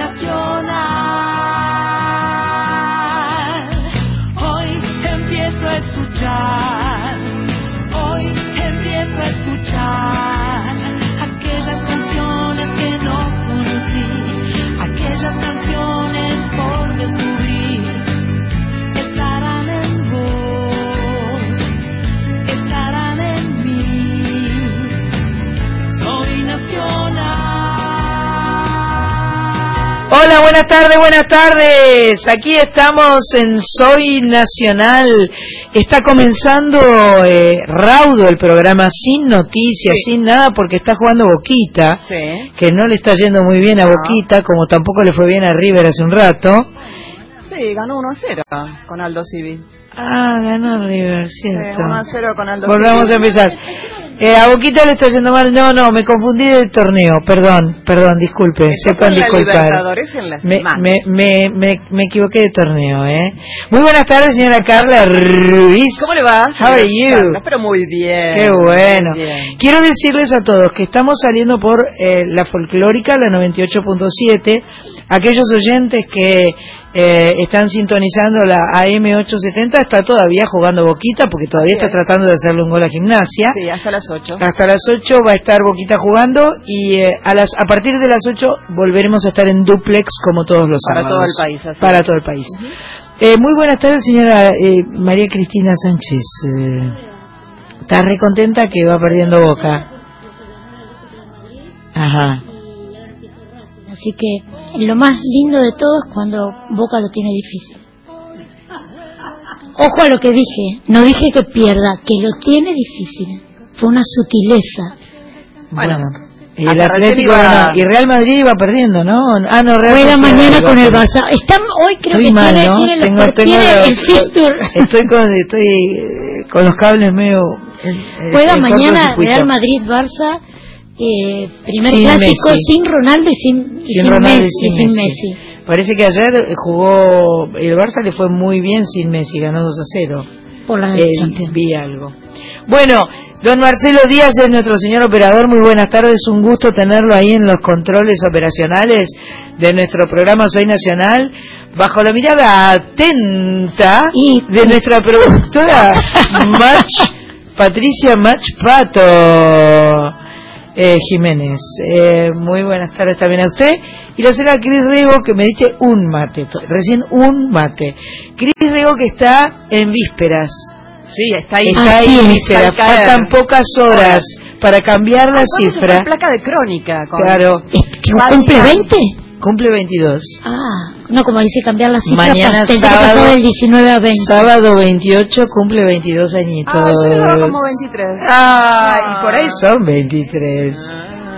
nacional. Hola, buenas tardes, buenas tardes. Aquí estamos en Soy Nacional. Está comenzando eh, raudo el programa, sin noticias, sin nada, porque está jugando Boquita, Sí. que no le está yendo muy bien a Boquita, como tampoco le fue bien a River hace un rato. Sí, ganó 1-0 con Aldo Civi. Ah, ganó River, Sí, cierto. 1-0 con Aldo Volvamos Civi. a empezar. Eh, a Boquita le está yendo mal. No, no, me confundí del torneo. Perdón, perdón, disculpe. Sepan disculpar. Libertadores en la Me, me, me, me, me equivoqué de torneo, ¿eh? Muy buenas tardes, señora Carla Ruiz. ¿Cómo le va? How are you? Carlos? Pero muy bien. Qué bueno. bien. Quiero decirles a todos que estamos saliendo por eh, la folclórica, la 98.7. Aquellos oyentes que eh, están sintonizando la AM870 está todavía jugando Boquita porque todavía Así está es. tratando de hacerle un gol a gimnasia. Sí, hasta las 8. Hasta las 8 va a estar Boquita jugando y eh, a las a partir de las 8 volveremos a estar en duplex como todos los Para sábados. todo el país, así Para es. todo el país. Eh, muy buenas tardes, señora eh, María Cristina Sánchez. Eh, ¿Está re contenta que va perdiendo Boca? Ajá. Así que lo más lindo de todo es cuando Boca lo tiene difícil. Ojo a lo que dije, no dije que pierda, que lo tiene difícil. Fue una sutileza. Bueno. Bueno, y el Atlético iba- y Real Madrid iba perdiendo, ¿no? Ah, no, Real Juega mañana con el. Barça. Están, hoy creo Estoy que mal, tiene, ¿no? tiene, los- Tengo- tengo tiene los- el fixture. Estoy con, estoy eh, con los cables medio. en- Juega en mañana. Real Madrid-Barça, eh, primer Sin clásico Messi. sin Ronaldo y sin, Sin sin Ronaldo y Messi, sin sin Messi. Messi. Parece que ayer eh, jugó. El Barça le fue muy bien sin Messi, ganó 2 a 0. por la Eh, vi algo. Bueno, don Marcelo Díaz es nuestro señor operador. Muy buenas tardes. Un gusto tenerlo ahí en los controles operacionales de nuestro programa Soy Nacional. Bajo la mirada atenta Y- de nuestra productora Mach, Patricia Mach Pato eh, Jiménez. Eh, muy buenas tardes también a usted. Y la señora Cris Rego que me diste un mate, recién un mate. Cris Rego que está en vísperas. Sí, está ahí. Está ahí es. vísperas. Faltan pocas horas para cambiar la Ah, ¿cuándo se cifra. fue placa de crónica. Con... Claro, Es ¿Cumple bien. 20? cumple 22. Ah, no, como dice cambiar la cifra, Mañana pas- pensé que sábado- del 19 a 20. Sábado 28 cumple 22 añitos. Ah, yo le como 23. Ay, Ah. por ahí son 23.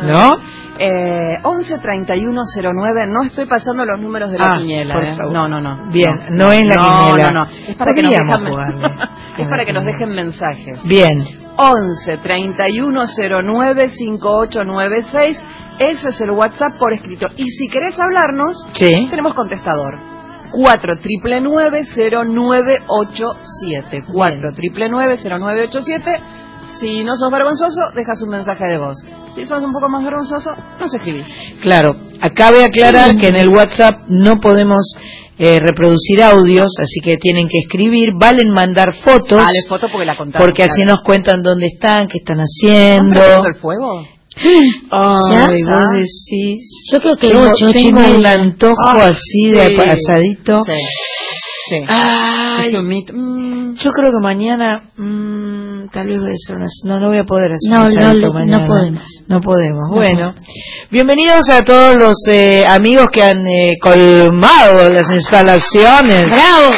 ¿No? Eh, 11 31 09, no estoy pasando los números de la Ah, quiniela. por eh. favor. No, no, no. Bien, no es la quiniela. No, no, no. Es para que nos dejen, es para que nos dejen mensajes. Bien. 11 31 09 5896. Ese es el WhatsApp por escrito. Y si querés hablarnos, Sí. tenemos contestador. 4 triple 0987 4 triple 0987 Si no sos vergonzoso, dejas un mensaje de voz. Si sos un poco más vergonzoso, nos escribís. Claro, acabe aclarar que en el WhatsApp no podemos eh, reproducir audios, así que tienen que escribir, valen mandar fotos, Dale foto porque la contamos. porque así claro. nos cuentan dónde están, qué están ¿Están haciendo. prendiendo el fuego? Ay, ¿Ya? vos decís. Yo creo que Tengo, ocho, tengo un antojo Ah, así de sí. asadito. Sí. Sí. Ay, Es un mito. Mm. yo creo que mañana mm, tal vez voy a hacer unas... No, no voy a poder hacer No, no, no mañana. podemos. No podemos. No bueno, bienvenidos a todos los eh, amigos que han eh, colmado las instalaciones ¡Bravo!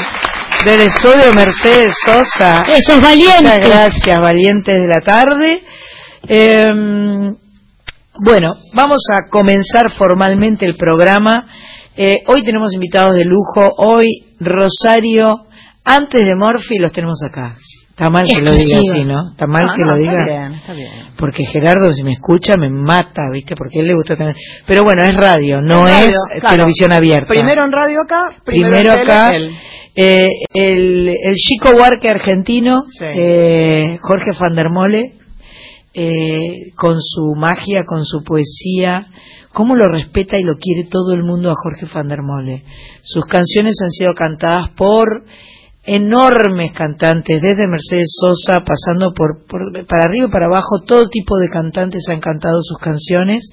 del estudio Mercedes Sosa. Esos valientes. Muchas gracias, valientes de la tarde. Eh, bueno, vamos a comenzar formalmente el programa. Eh, hoy tenemos invitados de lujo. Hoy Rosario, antes de Morphy, los tenemos acá. Está mal que lo diga así, ¿no? Está mal No, que no, lo está diga. bien, está bien. Porque Gerardo, si me escucha, me mata, ¿viste? Porque a él le gusta tener. Pero bueno, es radio, no Es es, radio, claro. televisión abierta. Primero en radio acá, primero, Primero en acá, él. eh, el, el chico Huarque argentino, Sí. eh, Jorge van der Mole, eh, con su magia, con su poesía, cómo lo respeta y lo quiere todo el mundo a Jorge van der Mole. Sus canciones han sido cantadas por enormes cantantes, desde Mercedes Sosa, pasando por, para arriba y para abajo, todo tipo de cantantes han cantado sus canciones.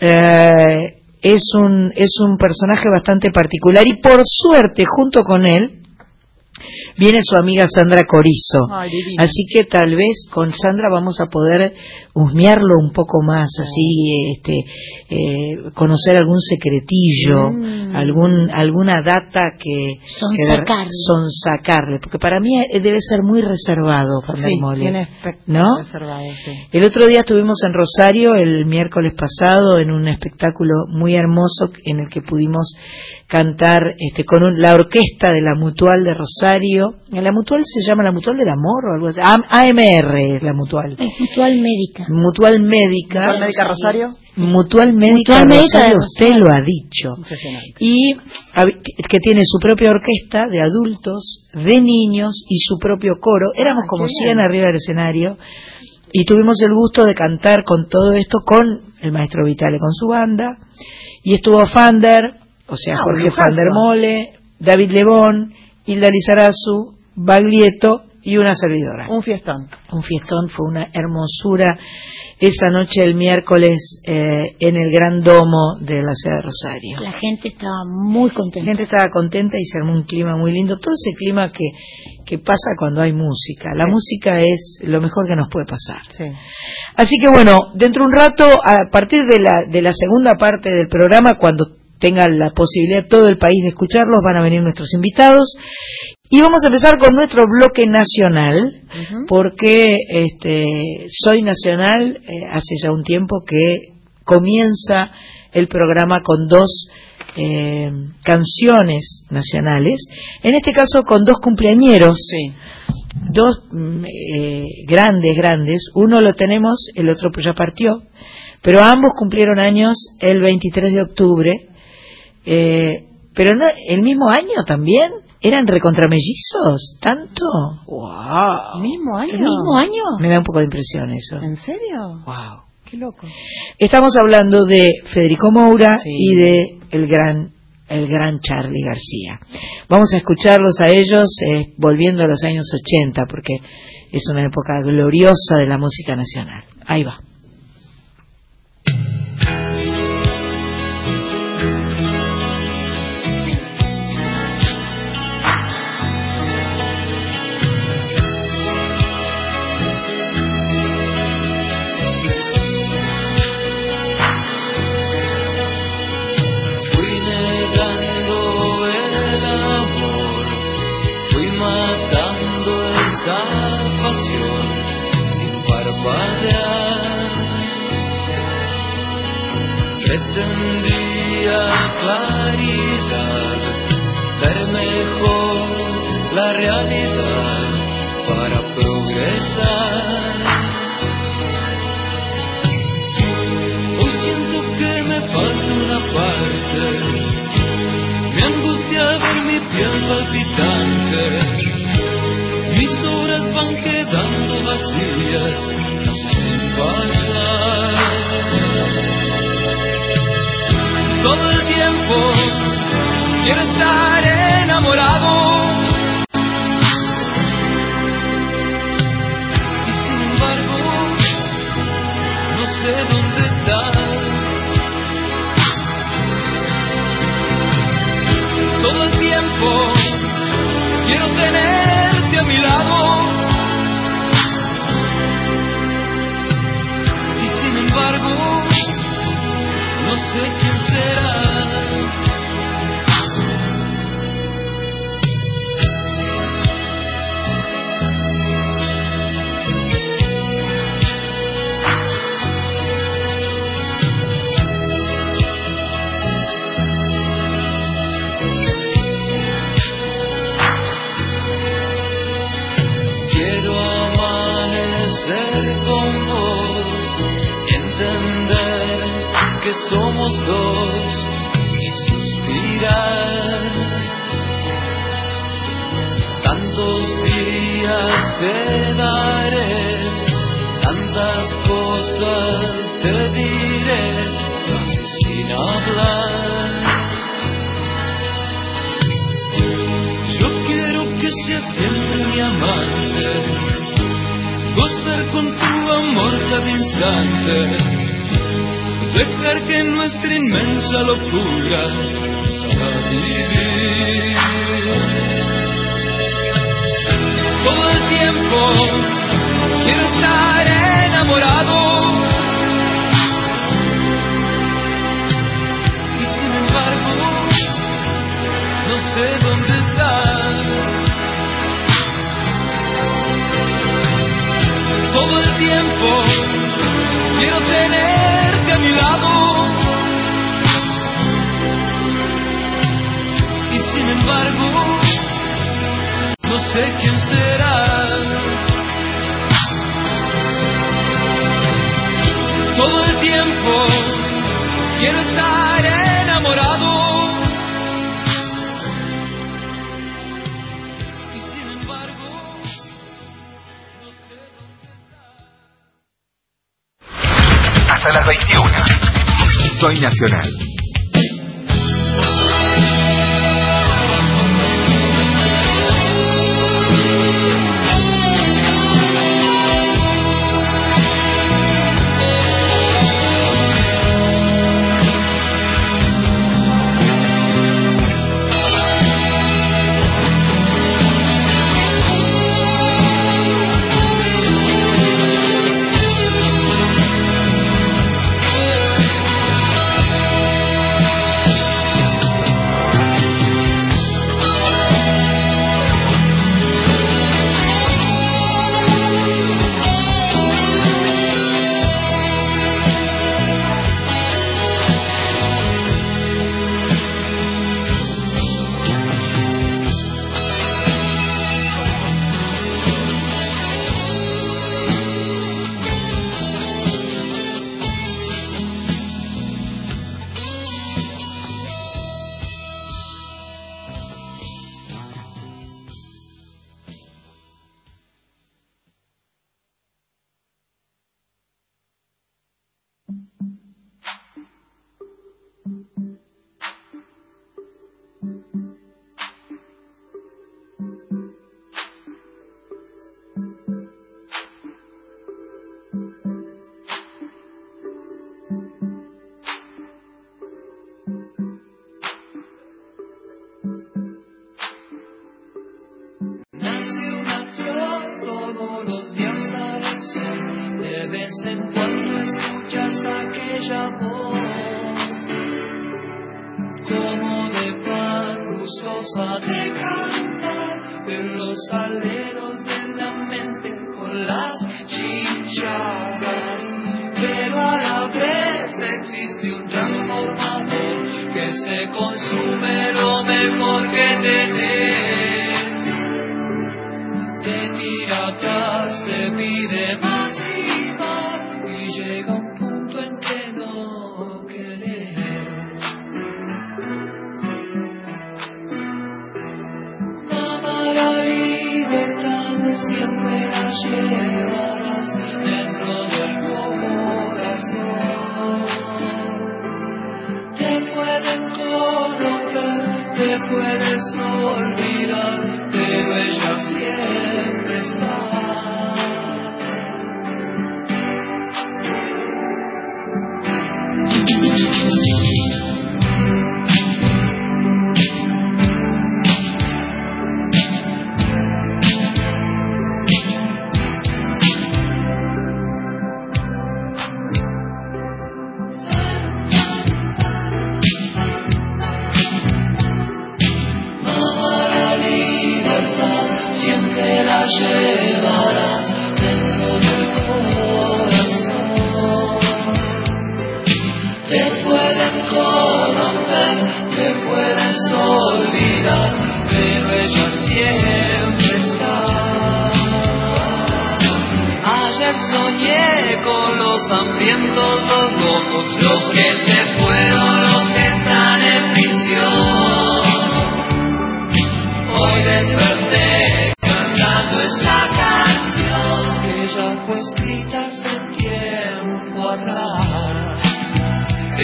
Eh, es un es un personaje bastante particular y por suerte junto con él viene su amiga Sandra Corizo. así que tal vez con Sandra vamos a poder husmearlo un poco más, así este, eh, conocer algún secretillo, mm. algún alguna data que son sacarle. son sacarle, porque para mí eh, debe ser muy reservado sí, tiene ¿no? Reservado, sí. El otro día estuvimos en Rosario el miércoles pasado en un espectáculo muy hermoso en el que pudimos cantar este, con la orquesta de la Mutual de Rosario. La Mutual se llama la Mutual del Amor o algo así. AMR es la Mutual. Mutual Médica. Mutual Médica. Mutual Médica Rosario. Mutual Médica Rosario, usted lo ha dicho. Y que tiene su propia orquesta de adultos, de niños y su propio coro. Éramos como 100 arriba del escenario y tuvimos el gusto de cantar con todo esto con el maestro Vitale con su banda y estuvo Fander o sea, ah, Jorge van der Mole, David Lebón, Hilda Lizarazu, Baglietto y una servidora. Un fiestón. Un fiestón, fue una hermosura esa noche el miércoles eh, en el Gran Domo de la ciudad de Rosario. La gente estaba muy contenta. La gente estaba contenta y se armó un clima muy lindo. Todo ese clima que, que pasa cuando hay música. La música es lo mejor que nos puede pasar. Sí. Así que bueno, dentro de un rato, a partir de la, de la segunda parte del programa, cuando tenga la posibilidad todo el país de escucharlos, van a venir nuestros invitados. Y vamos a empezar con nuestro bloque nacional, porque este, Soy Nacional eh, hace ya un tiempo que comienza el programa con dos eh, canciones nacionales, en este caso con dos cumpleañeros. Dos mm, eh, grandes, grandes. Uno lo tenemos, el otro pues ya partió, pero ambos cumplieron años el 23 de octubre eh, pero no, el mismo año también. ¿Eran recontramellizos? ¿Tanto? ¡Wow! ¿Mismo año? ¿El mismo año? Me da un poco de impresión eso. ¿En serio? ¡Wow! ¡Qué loco! Estamos hablando de Federico Moura y de el gran el gran Charlie García. Vamos a escucharlos a ellos eh, volviendo a los años 80 porque es una época gloriosa de la música nacional. Ahí va. Pretendía claridad, ver mejor la realidad para progresar. Hoy siento que me falta una parte, me angustia ver mi piel palpitante, mis horas van quedando vacías, no sé si pasar todo el tiempo. Quiero estar enamorado. Y sin embargo, no sé dónde estás. Todo el tiempo quiero tenerte a mi lado. Y sin embargo, no sé quién que somos dos y suspirar. Tantos días te daré, tantas cosas te diré, casi sin hablar. Yo quiero que seas siempre mi amante, gozar con tu amor cada instante dejar que nuestra inmensa locura sea vivir. Todo el tiempo quiero estar enamorado. Y sin embargo, no sé dónde estás. Todo el tiempo quiero tener y sin embargo, no sé quién será. Todo el tiempo quiero estar enamorado. hasta las 21. Soy Nacional.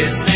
this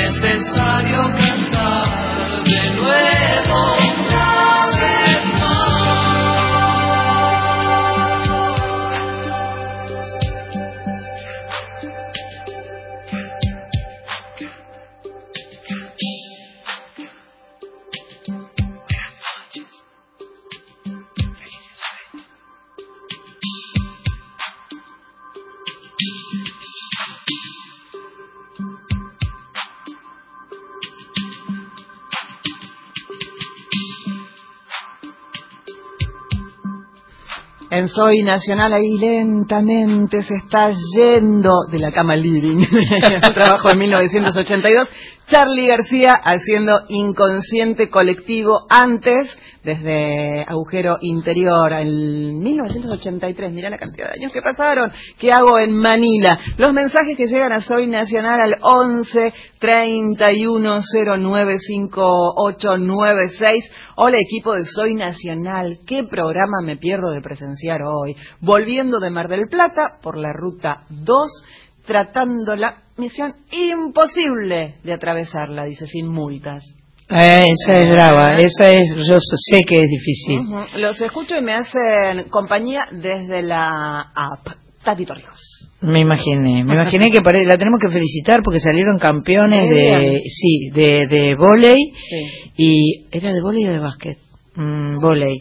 Soy Nacional ahí lentamente se está yendo de la cama living. trabajo de 1982. Charlie García haciendo inconsciente colectivo antes, desde agujero interior, en 1983. Mira la cantidad de años que pasaron. ¿Qué hago en Manila? Los mensajes que llegan a Soy Nacional al 11 31 09 5896. Hola equipo de Soy Nacional. ¿Qué programa me pierdo de presenciar hoy? Volviendo de Mar del Plata por la ruta 2 tratando la misión imposible de atravesarla, dice, sin multas. Eh, esa es brava, esa es, yo sé que es difícil. Los escucho y me hacen compañía desde la app. Tati Torrijos. Me imaginé, me imaginé que la tenemos que felicitar porque salieron campeones de, sí, de, de volei Sí. y era de volei o de básquet. Mm, me Vóley.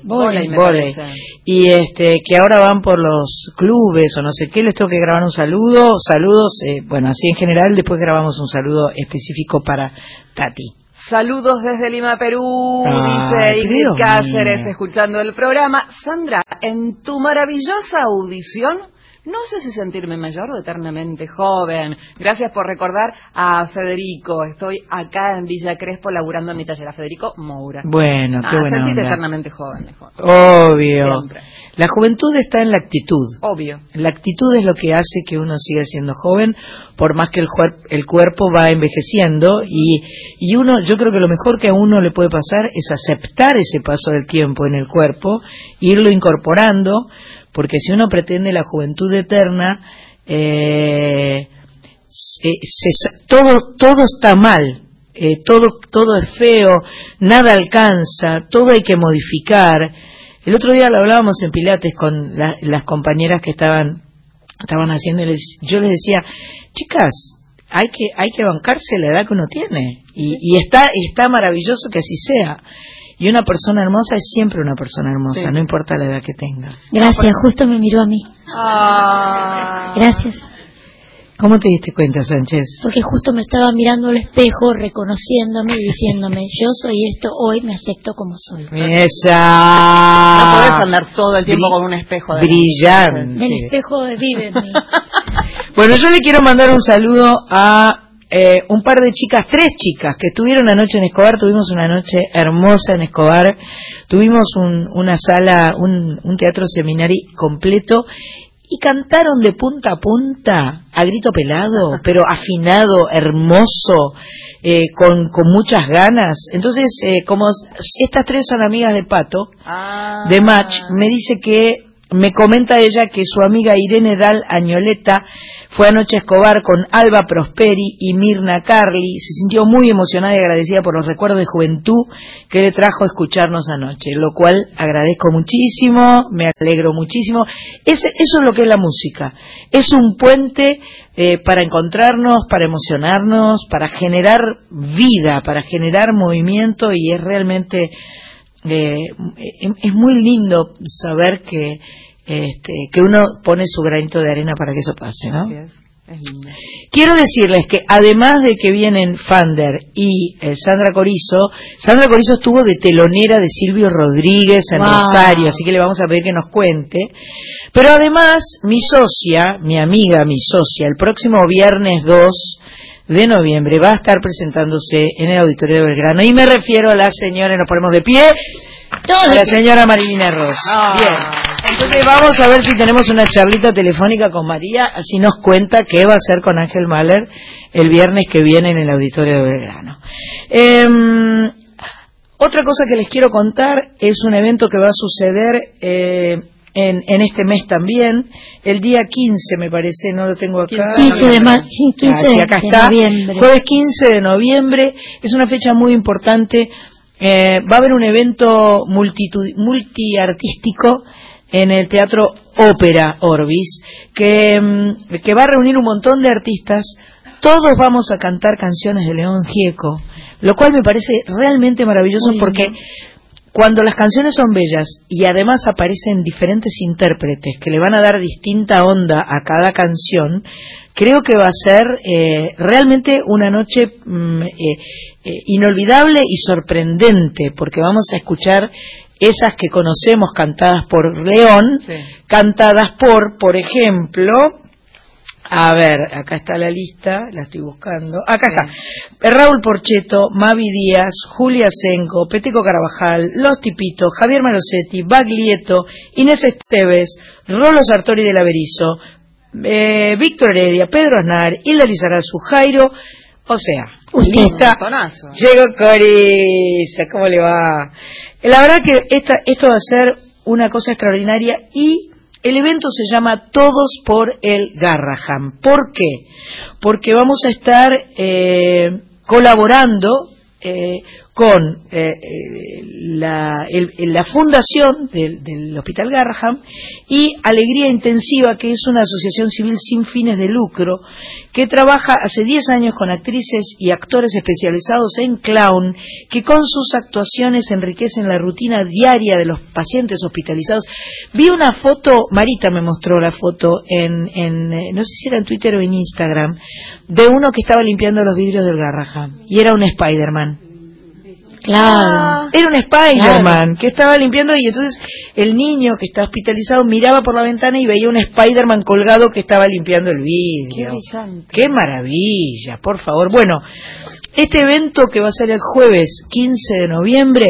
parece. y este que ahora van por los clubes o no sé qué les tengo que grabar un saludo saludos eh, bueno así en general después grabamos un saludo específico para Tati Saludos desde Lima, Perú, Ay, dice Ingrid Cáceres, escuchando el programa. Sandra, en tu maravillosa audición, no sé si sentirme mayor o eternamente joven. Gracias por recordar a Federico. Estoy acá en Villa Crespo laburando en mi taller. A Federico Moura. bueno qué Ah, buena onda eternamente joven, mejor. obvio Siempre. la juventud está en la actitud Obvio. La actitud es lo que hace que uno siga siendo joven, por más que el, el cuerpo va envejeciendo y, y uno, yo creo que lo mejor que a uno le puede pasar es aceptar ese paso del tiempo en el cuerpo, irlo incorporando, porque si uno pretende la juventud eterna, eh, se- se- todo, todo está mal, eh, todo, todo es feo, nada alcanza, todo hay que modificar. El otro día lo hablábamos en Pilates con la- las compañeras que estaban, estaban haciendo, yo les decía, chicas, hay que, hay que bancarse la edad que uno tiene, y, y está, está maravilloso que así sea. Y una persona hermosa es siempre una persona hermosa, Sí. no importa la edad que tenga. Gracias, justo me miró a mí. Ah. Gracias. ¿Cómo te diste cuenta, Sánchez? Porque justo me estaba mirando al espejo, reconociéndome y diciéndome, yo soy esto, hoy me acepto como soy. Esa. No podés andar todo el tiempo Bri- con un espejo de brillante. El espejo vive en mí. Bueno, yo le quiero mandar un saludo a eh, un par de chicas, tres chicas que estuvieron anoche en Escobar. Tuvimos una noche hermosa en Escobar. Tuvimos un- una sala, un, un teatro seminario completo y cantaron de punta a punta a grito pelado, pero afinado, hermoso, eh, con, con muchas ganas. Entonces, eh, como estas tres son amigas de Pato, Ah. de Match me dice que me comenta ella que su amiga Irene Dal Añoleta fue anoche a Escobar con Alba Prosperi y Mirna Carli. Se sintió muy emocionada y agradecida por los recuerdos de juventud que le trajo escucharnos anoche, lo cual agradezco muchísimo, me alegro muchísimo. Eso es lo que es la música. Es un puente eh, para encontrarnos, para emocionarnos, para generar vida, para generar movimiento y es realmente eh, es muy lindo saber que este, que uno pone su granito de arena para que eso pase, ¿no? Así es. Es lindo. Quiero decirles que además de que vienen Fander y eh, Sandra Corizo, Sandra Corizo estuvo de telonera de Silvio Rodríguez en Wow. Rosario, así que le vamos a pedir que nos cuente. Pero además, mi socia, mi amiga, mi socia, el próximo viernes 2 de noviembre va a estar presentándose en el Auditorio de Belgrano. Y me refiero a la señora, nos ponemos de pie, Todos a de la pie. señora Marilina Ross. Ah. Bien. Entonces vamos a ver si tenemos una charlita telefónica con María, así nos cuenta qué va a hacer con Ángel Mahler el viernes que viene en el Auditorio de Belgrano. Em, otra cosa que les quiero contar es un evento que va a suceder eh, en, en este mes también, el día 15 me parece, no lo tengo acá. 15 de, ma- sí, 15 Ah, sí, acá de está. noviembre. Jueves 15 de noviembre. Es una fecha muy importante. Eh, va a haber un evento multiartístico en el Teatro Ópera Orbis que, mm, que va a reunir un montón de artistas. Todos vamos a cantar canciones de León Gieco, lo cual me parece realmente maravilloso Muy porque. Cuando las canciones son bellas y además aparecen diferentes intérpretes que le van a dar distinta onda a cada canción, creo que va a ser eh, realmente una noche mm, eh, eh, inolvidable y sorprendente, porque vamos a escuchar esas que conocemos cantadas por León, Sí. cantadas por, por ejemplo, a ver, acá está la lista, la estoy buscando. Acá está. Raúl Porcheto, Mavi Díaz, Julia Senco, Peteco Carabajal, Los Tipitos, Javier Marosetti, Baglietto, Inés Esteves, Rolo Sartori del Averizo, eh, Víctor Heredia, Pedro Aznar, Hilda Lizarazu, Jairo, o sea, Usted. lista. Llegó Corisa, ¿cómo le va? La verdad que esta, esto va a ser una cosa extraordinaria y el evento se llama Todos por el Garraham. ¿Por qué? Porque vamos a estar eh, colaborando eh, con eh, eh, la, el- la fundación del, del Hospital Garraham y Alegría Intensiva, que es una asociación civil sin fines de lucro que trabaja hace 10 años con actrices y actores especializados en clown, que con sus actuaciones enriquecen la rutina diaria de los pacientes hospitalizados. Vi una foto, Marita me mostró la foto en, en eh, no sé si era en Twitter o en Instagram, de uno que estaba limpiando los vidrios del Garraham y era un Spider-Man. Claro. Era un Spider-Man que estaba limpiando y entonces el niño que está hospitalizado miraba por la ventana y veía un Spider-Man colgado que estaba limpiando el Qué vidrio. brillante. ¡Qué maravilla! Por favor. Bueno, este evento que va a ser el jueves 15 de noviembre,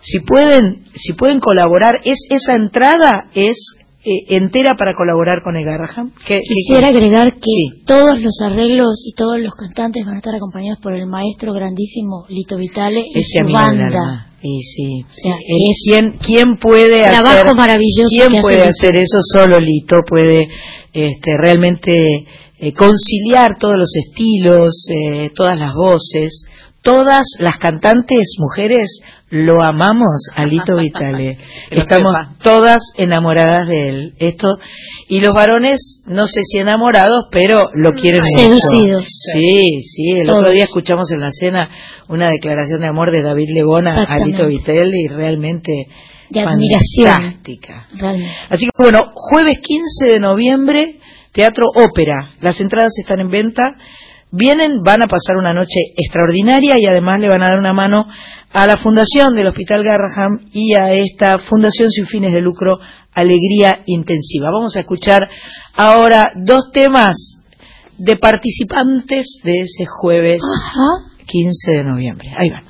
si pueden, si pueden colaborar, es esa entrada es eh, entera para colaborar con el Garraham. ¿Qué- qué Quisiera agregar que Sí. todos los arreglos y todos los cantantes van a estar acompañados por el maestro grandísimo Lito Vitale y Ese su banda. Y sí. sea, Eh, es ¿Quién, quién puede trabajo hacer maravilloso quién puede hacer eso solo Lito puede este, realmente eh, conciliar todos los estilos eh, todas las voces todas las cantantes mujeres lo amamos a Lito Vitale estamos todas enamoradas de él esto y los varones no sé si enamorados pero lo quieren mucho. Seducidos. sí sí el Todos. otro día escuchamos en la cena una declaración de amor de David Lebona a. Lito Vitale y realmente De admiración. fantástica Realmente. Así que bueno, jueves 15 de noviembre, Teatro Ópera. Las entradas están en venta. Vienen, van a pasar una noche extraordinaria y además le van a dar una mano a la Fundación del Hospital Garraham y a esta Fundación sin fines de lucro Alegría Intensiva. Vamos a escuchar ahora dos temas de participantes de ese jueves Ajá. 15 de noviembre. Ahí van.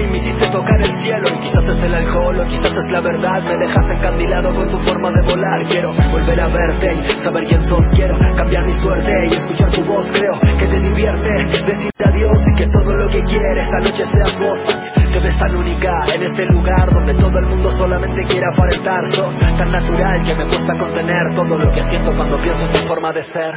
Y me hiciste tocar el cielo. Y quizás es el alcohol o quizás es la verdad. Me dejaste encandilado con tu forma de volar. Quiero volver a verte y saber quién sos. Quiero cambiar mi suerte y escuchar tu voz. Creo que te divierte decir adiós y que todo lo que quieres esta noche seas vos. Te ves tan única en este lugar donde todo el mundo solamente quiere aparentar. Sos tan natural que me cuesta contener todo lo que siento cuando pienso en tu forma de ser.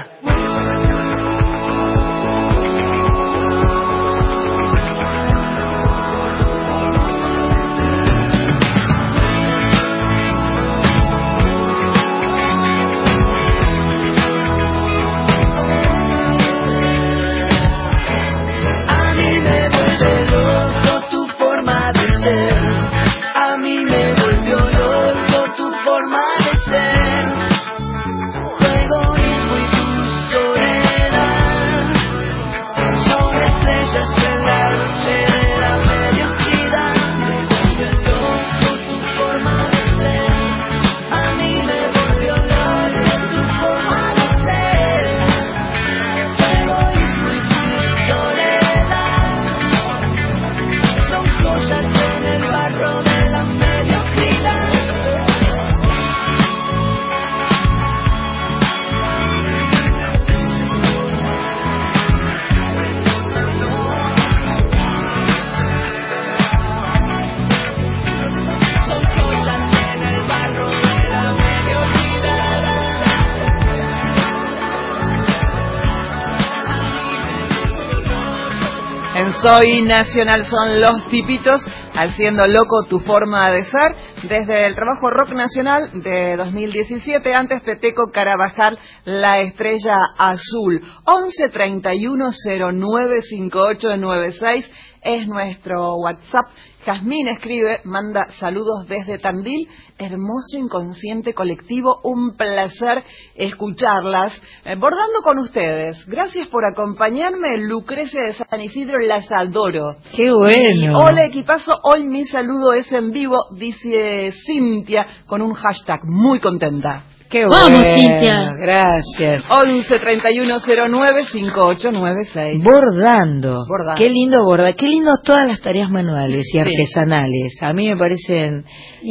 Soy Nacional son los tipitos, haciendo loco tu forma de ser, desde el trabajo Rock Nacional de 2017, antes Peteco Carabajal, La Estrella Azul. 11 31 09 5896 es nuestro WhatsApp. Jazmín escribe, manda saludos desde Tandil, hermoso inconsciente colectivo, un placer escucharlas, eh, bordando con ustedes. Gracias por acompañarme, Lucrecia de San Isidro, las adoro. Qué bueno. Hola equipazo, hoy mi saludo es en vivo, dice Cintia, con un hashtag, muy contenta. Qué Vamos, bueno. Cintia. Gracias. 11 31 09 5896. Bordando. Bordando. Qué lindo bordar. Qué lindo todas las tareas manuales y artesanales. A mí me parecen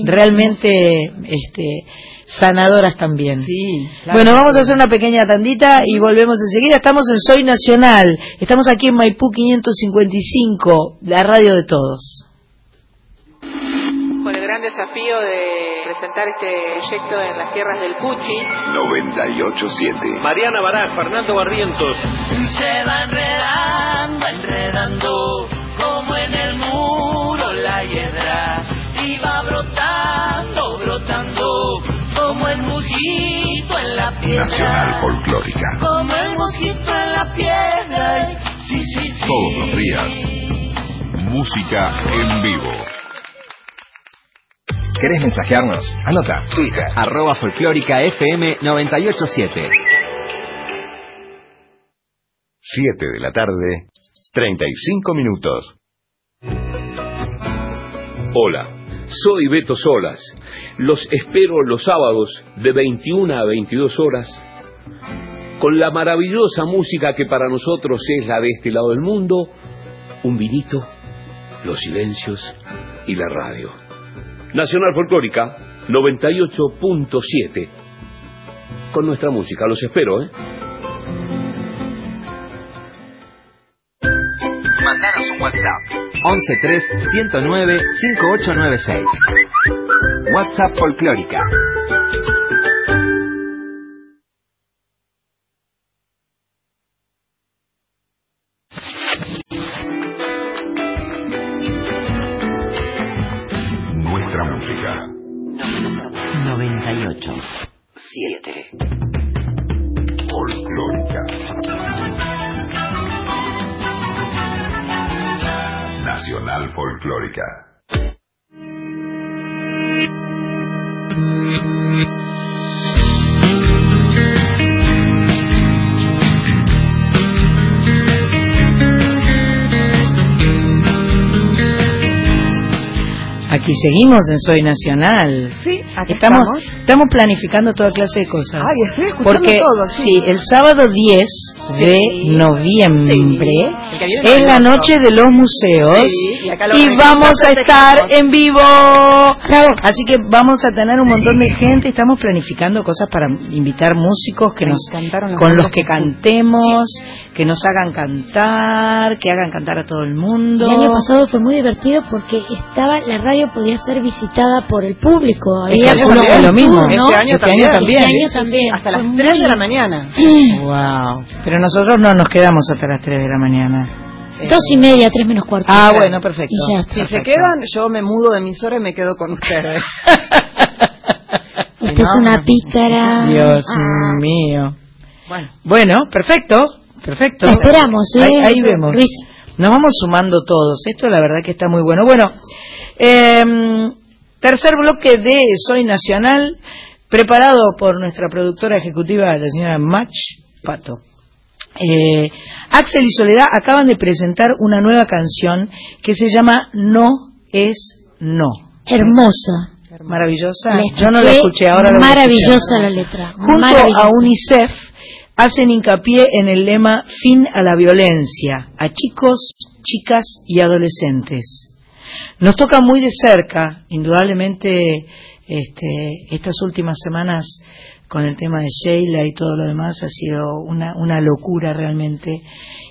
realmente este, sanadoras también. Sí, claro. Bueno, vamos a hacer una pequeña tandita y volvemos enseguida. Estamos en Soy Nacional. Estamos aquí en Maipú 555, la radio de todos. Desafío de presentar este proyecto en las tierras del Puchi. 987. Mariana Bará, Fernando Barrientos. Se va enredando, enredando, como en el muro la hiedra. Y va brotando, brotando, como el mosquito en la piedra. Nacional Folclórica. Como el mosquito en la piedra. Sí, sí, sí. Todos los días. Música en vivo. ¿Querés mensajearnos? Anota. Twitter. Arroba folclórica FM 987. 7 de la tarde, 35 minutos. Hola, soy Beto Solas. Los espero los sábados de 21 a 22 horas con la maravillosa música que para nosotros es la de este lado del mundo, un vinito, los silencios y la radio. Nacional Folclórica 98.7 con nuestra música. Los espero, ¿eh? Mandanos un WhatsApp. 113 109 5896. WhatsApp folclórica. Y seguimos en Soy Nacional. Sí, aquí estamos, estamos. estamos planificando toda clase de cosas. Ay, estoy escuchando Porque todo, sí. sí, el sábado 10 de Sí. noviembre Sí. El que viene no es la noche de los museos Sí, y acá lo y organizamos vamos a estar en vivo. Así que vamos a tener un montón de gente. Estamos planificando cosas para invitar músicos que Me nos, con los que- cantemos, que nos hagan cantar, que hagan cantar a todo el mundo. El año pasado fue muy divertido porque estaba la radio podía ser visitada por el público. Había Este como año un lo mismo. tour, ¿no? Este año Este año también. Este año también. Hasta las Fue 3 de la mañana. Wow. Pero nosotros no nos quedamos hasta las 3 de la mañana. Dos y media, tres menos cuarto. Ah, bueno, perfecto. Y ya. Si se quedan, yo me mudo de emisora y me quedo con ustedes. Usted es una pícara. Dios Ah. mío. Bueno, Bueno, perfecto, perfecto. Te esperamos, ¿eh? Ahí, ahí vemos. Luis. Nos vamos sumando todos. Esto la verdad que está muy bueno. Bueno, em, tercer bloque de Soy Nacional, preparado por nuestra productora ejecutiva, la señora Mach Pato. Eh, Axel y Soledad acaban de presentar una nueva canción que se llama No es No. Hermosa. Maravillosa. Yo no la escuché, ahora la Maravillosa la letra. Junto a UNICEF hacen hincapié en el lema fin a la violencia a chicos, chicas y adolescentes. Nos toca muy de cerca, indudablemente, este, estas últimas semanas con el tema de Sheila y todo lo demás ha sido una, una locura realmente.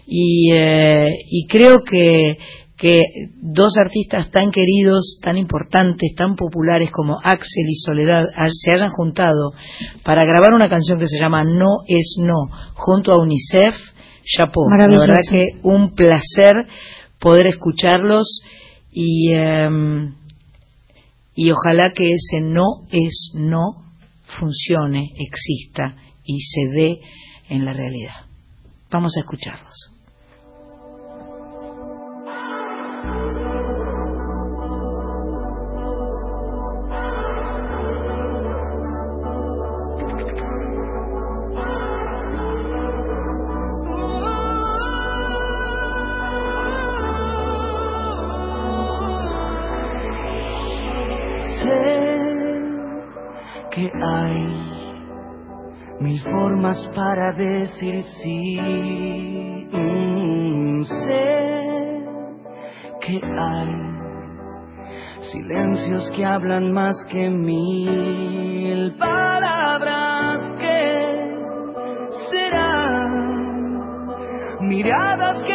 Y, eh, y creo que, que dos artistas tan queridos, tan importantes, tan populares como Axel y Soledad se hayan juntado para grabar una canción que se llama No es No, junto a UNICEF, Chapeau. La verdad que un placer poder escucharlos y, em, y ojalá que ese no es no funcione, exista y se dé en la realidad. Vamos a escucharlos. Para decir sí. Mm, sé que hay silencios que hablan más que mil palabras que serán miradas que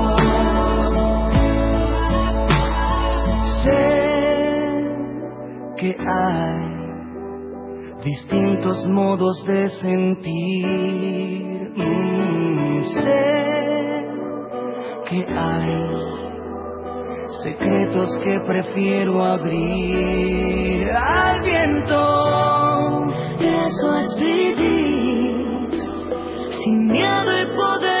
Que hay distintos modos de sentir. Mm, sé que hay secretos que prefiero abrir al viento. Eso es vivir sin miedo y poder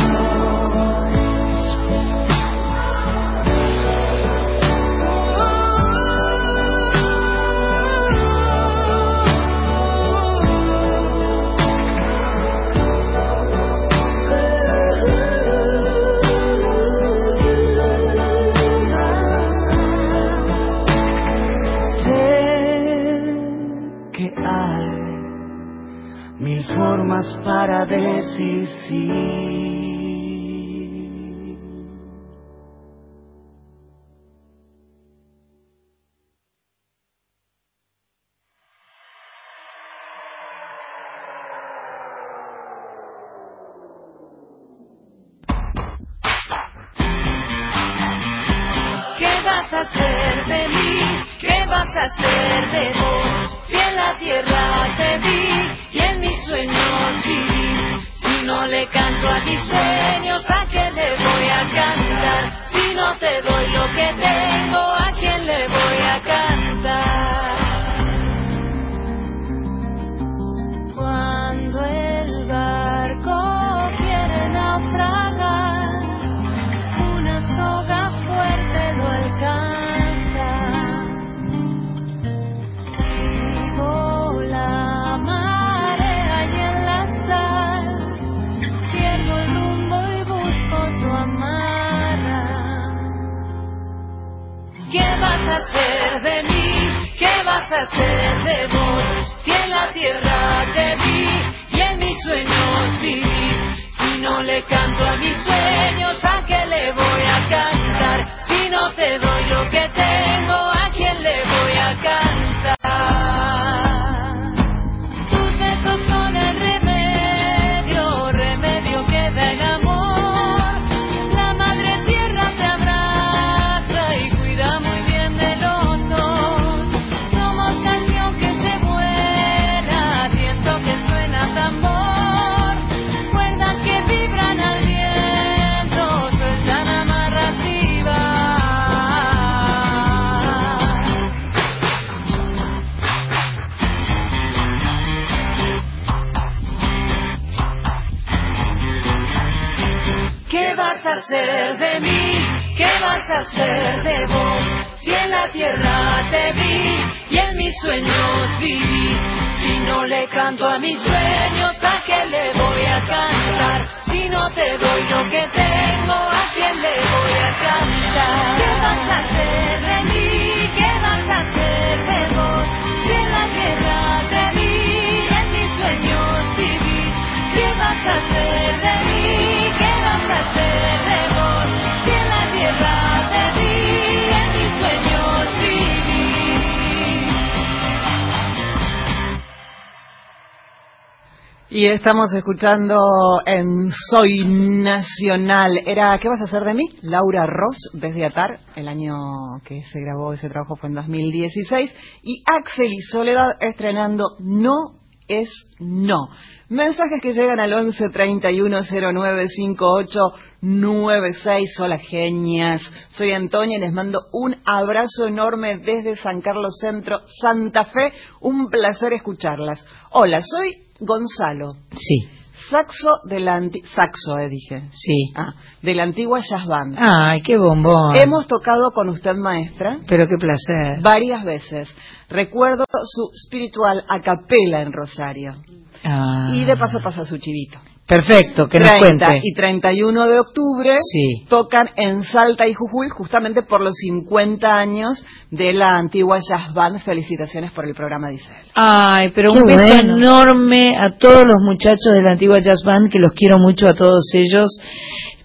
Formas para decir sí. Estamos escuchando en Soy Nacional. Era ¿Qué vas a hacer de mí? Laura Ross, desde Atar, el año que se grabó ese trabajo fue en 2016. Y Axel y Soledad estrenando No es No. Mensajes que llegan al 11 31 09 58 96. Hola genias. Soy Antonia y les mando un abrazo enorme desde San Carlos Centro, Santa Fe. Un placer escucharlas. Hola, soy Gonzalo. Sí. Saxo de la anti- saxo, eh, dije. Sí. Ah, de la antigua jazz band. Ay, qué bombón. Hemos tocado con usted, maestra, Pero qué placer. varias veces. Recuerdo su spiritual a capela en Rosario. Ah. Y de paso pasa su chivito. Perfecto, que nos 30 cuente. y 31 de octubre Sí. tocan en Salta y Jujuy justamente por los 50 años de la antigua jazz band. Felicitaciones por el programa, dice él. Ay, pero Qué un beso bueno. enorme a todos los muchachos de la antigua Jazz Band, que los quiero mucho a todos ellos.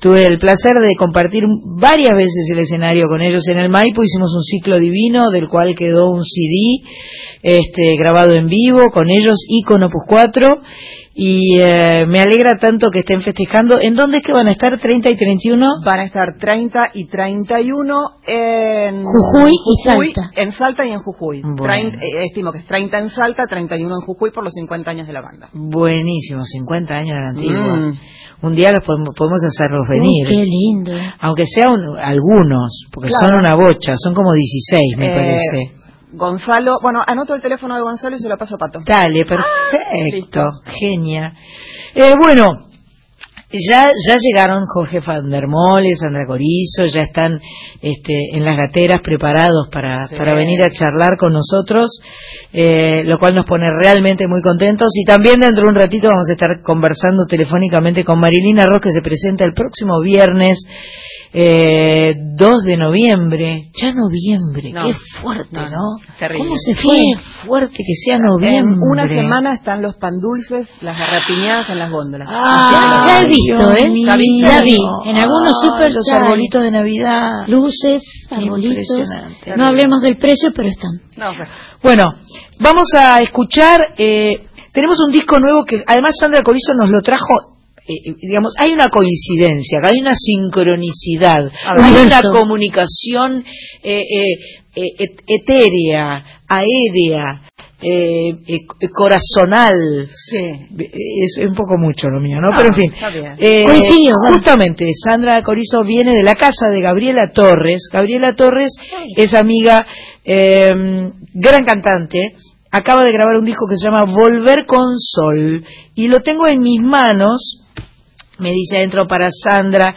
Tuve el placer de compartir varias veces el escenario con ellos en el Maipo. Hicimos un ciclo divino del cual quedó un CD este, grabado en vivo con ellos y con Opus 4. Y eh, me alegra tanto que estén festejando. ¿En dónde es que van a estar 30 y 31? Van a estar 30 y 31 en Jujuy y Salta. En Salta y en Jujuy. Bueno. Trein- eh, estimo que es 30 en Salta, 31 en Jujuy por los 50 años de la banda. Buenísimo, 50 años de la antigua. Mm. Un día los podemos, podemos hacerlos Uy, venir. qué lindo. Aunque sean algunos, porque Claro. son una bocha, son como 16, me Eh, parece. Gonzalo, bueno, anoto el teléfono de Gonzalo y se lo paso a Pato. Dale, listo. perfecto, genia. Eh, bueno, ya ya llegaron Jorge Van der Sandra Corizo, ya están este, en las gateras preparados para, Sí. para venir a charlar con nosotros, eh, lo cual nos pone realmente muy contentos. Y también dentro de un ratito vamos a estar conversando telefónicamente con Marilina Ross, que se presenta el próximo viernes. Eh, 2 de noviembre, ya noviembre, No. qué fuerte, No, ¿no? terrible. ¿Cómo se fue? Qué fuerte que sea noviembre. En una semana están los pan dulces, las garrapiñadas en las góndolas. Ah, Ya- ya he visto, ¿eh? Ya vi- ya vi. En algunos Ah, super los hay. arbolitos de Navidad. Luces, arbolitos. No hablemos del precio, pero están. No, Bueno, vamos a escuchar. eh, tenemos un disco nuevo que además Sandra Corizo nos lo trajo. eh, digamos, hay una coincidencia, hay una sincronicidad, hay una comunicación eh, eh, eh, et- etérea, aérea, eh, eh, corazonal. sí. Es un poco mucho lo mío, ¿no? Ah, Pero en fin. Eh, justamente, Sandra Corizo viene de la casa de Gabriela Torres. Gabriela Torres es amiga, eh, gran cantante. Acaba de grabar un disco que se llama Volver con Sol. Y lo tengo en mis manos, me dice adentro para Sandra,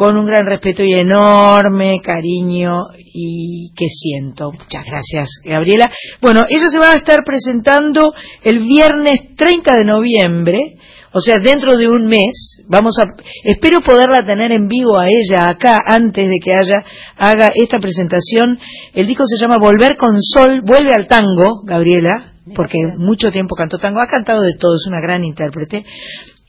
con un gran respeto y enorme cariño y que siento. Muchas gracias, Gabriela. Bueno, ella se va a estar presentando el viernes 30 de noviembre, o sea, dentro de un mes. Vamos a, espero poderla tener en vivo a ella acá antes de que haya, haga esta presentación. El disco se llama Volver con Sol, vuelve al tango, Gabriela, porque mucho tiempo cantó tango, ha cantado de todo, es una gran intérprete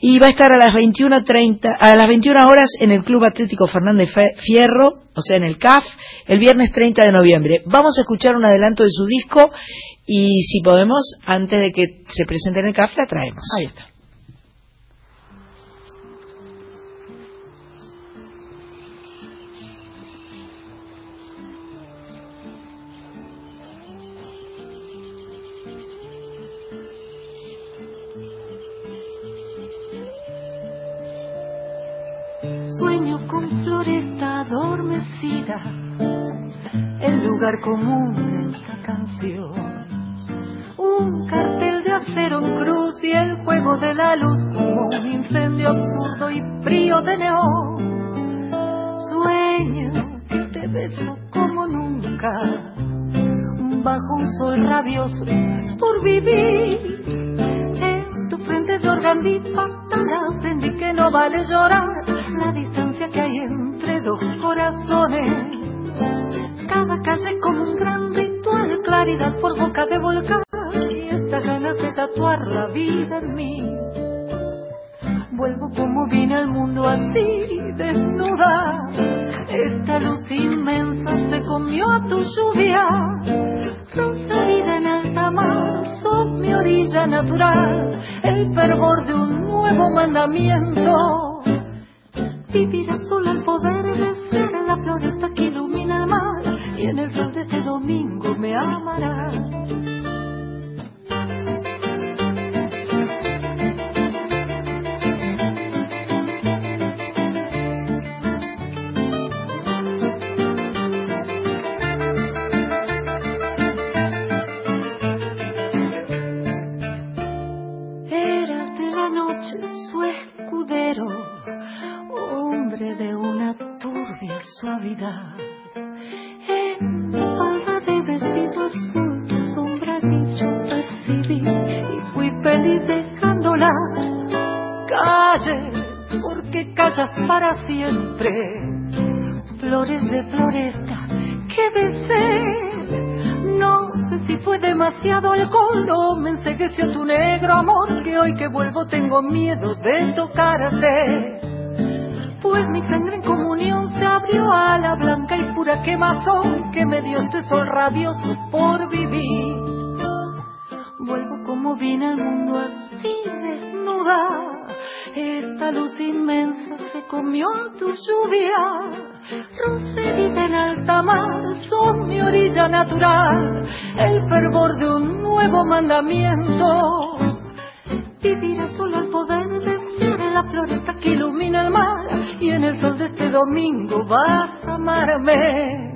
y va a estar a las 21:30 a las 21 horas en el Club Atlético Fernández Fe- Fierro, o sea, en el CAF, el viernes 30 de noviembre. Vamos a escuchar un adelanto de su disco y si podemos, antes de que se presente en el CAF, la traemos. Ahí está. Adormecida, el lugar común de esta canción. Un cartel de acero en cruz y el juego de la luz como un incendio absurdo y frío de neón. Sueño que te beso como nunca, bajo un sol rabioso por vivir. En tu frente de organdita aprendí que no vale llorar corazones. Cada calle como un gran ritual, claridad por boca de volcán y estas ganas de tatuar la vida en mí. Vuelvo como vine al mundo así, desnuda. Esta luz inmensa se comió a tu lluvia. Rosa vida en alta mar, sos mi orilla natural, el fervor de un nuevo mandamiento. Vivirás solo al poder floresta que ilumina el mar, y en el sol de este domingo me amarás. Flores de floresta que besé. No sé si fue demasiado alcohol o me ensegueció tu negro amor que hoy que vuelvo tengo miedo de tocarte. Pues mi sangre en comunión se abrió a la blanca y pura quemazón que me dio este sol rabioso por vivir. Vine al mundo así desnuda. Esta luz inmensa se comió tu lluvia. Roserita en alta mar son mi orilla natural. El fervor de un nuevo mandamiento. Vivirá solo al poder de la floresta que ilumina el mar. Y en el sol de este domingo vas a amarme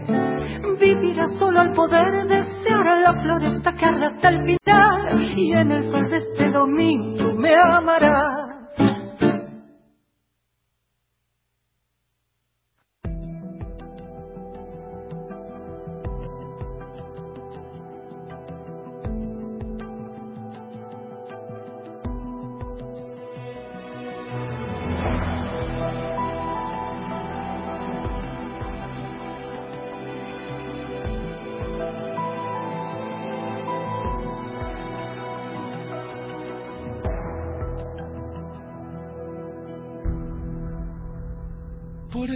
vivirá solo al poder desear la floresta que arde hasta el final y en el sol de este domingo me amará.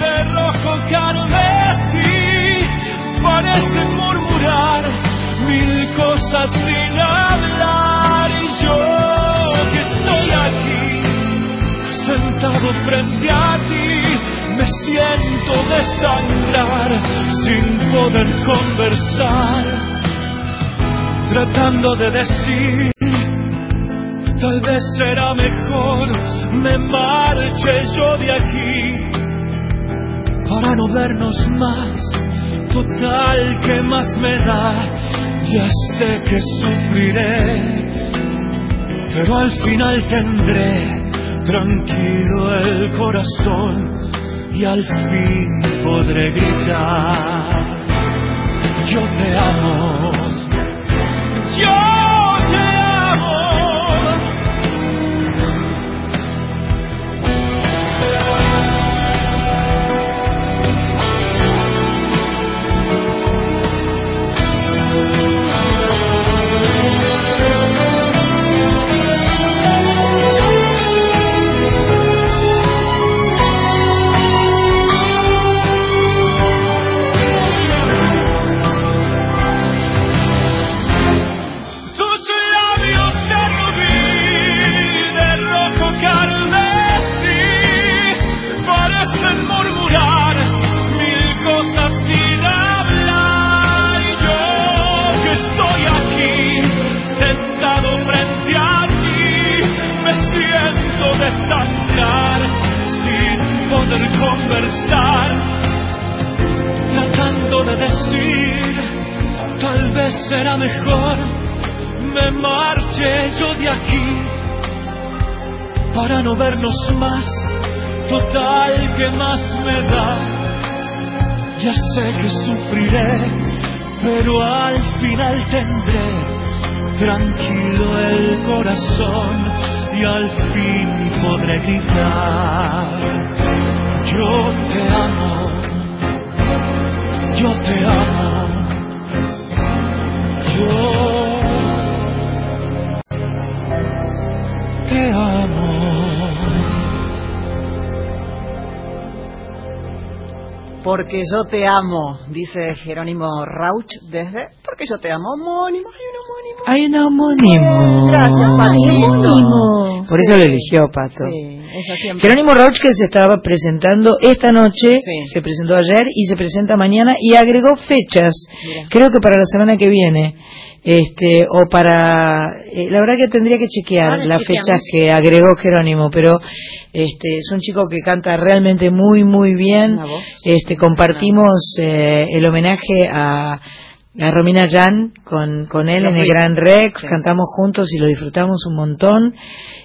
de rojo carmesí parecen murmurar mil cosas sin hablar. Y yo que estoy aquí sentado frente a ti me siento desangrar sin poder conversar tratando de decir tal vez será mejor me marche yo de aquí para no vernos más. Total, que más me da? Ya sé que sufriré, pero al final tendré tranquilo el corazón y al fin podré gritar. Yo te amo. Yo tratando de decir, tal vez será mejor me marche yo de aquí para no vernos más, total que más me da. Ya sé que sufriré, pero al final tendré tranquilo el corazón y al fin podré gritar. Yo te amo, yo te amo, yo te amo. Porque yo te amo, dice Jerónimo Rauch desde porque yo te amo. Homónimo, hay un homónimo. Hay un homónimo. Gracias, Pati. Homónimo. Por eso lo eligió Pato. Sí, eso siempre. Jerónimo Rauch que se estaba presentando esta noche, Sí. se presentó ayer y se presenta mañana y agregó fechas. Mira. Creo que para la semana que viene. Este, o para, eh, la verdad que tendría que chequear Ahora las fechas que agregó Jerónimo, pero este, es un chico que canta realmente muy, muy bien. Este, compartimos eh, el homenaje a, a Romina Yan con, con él en el. Gran Rex, Sí. cantamos juntos y lo disfrutamos un montón.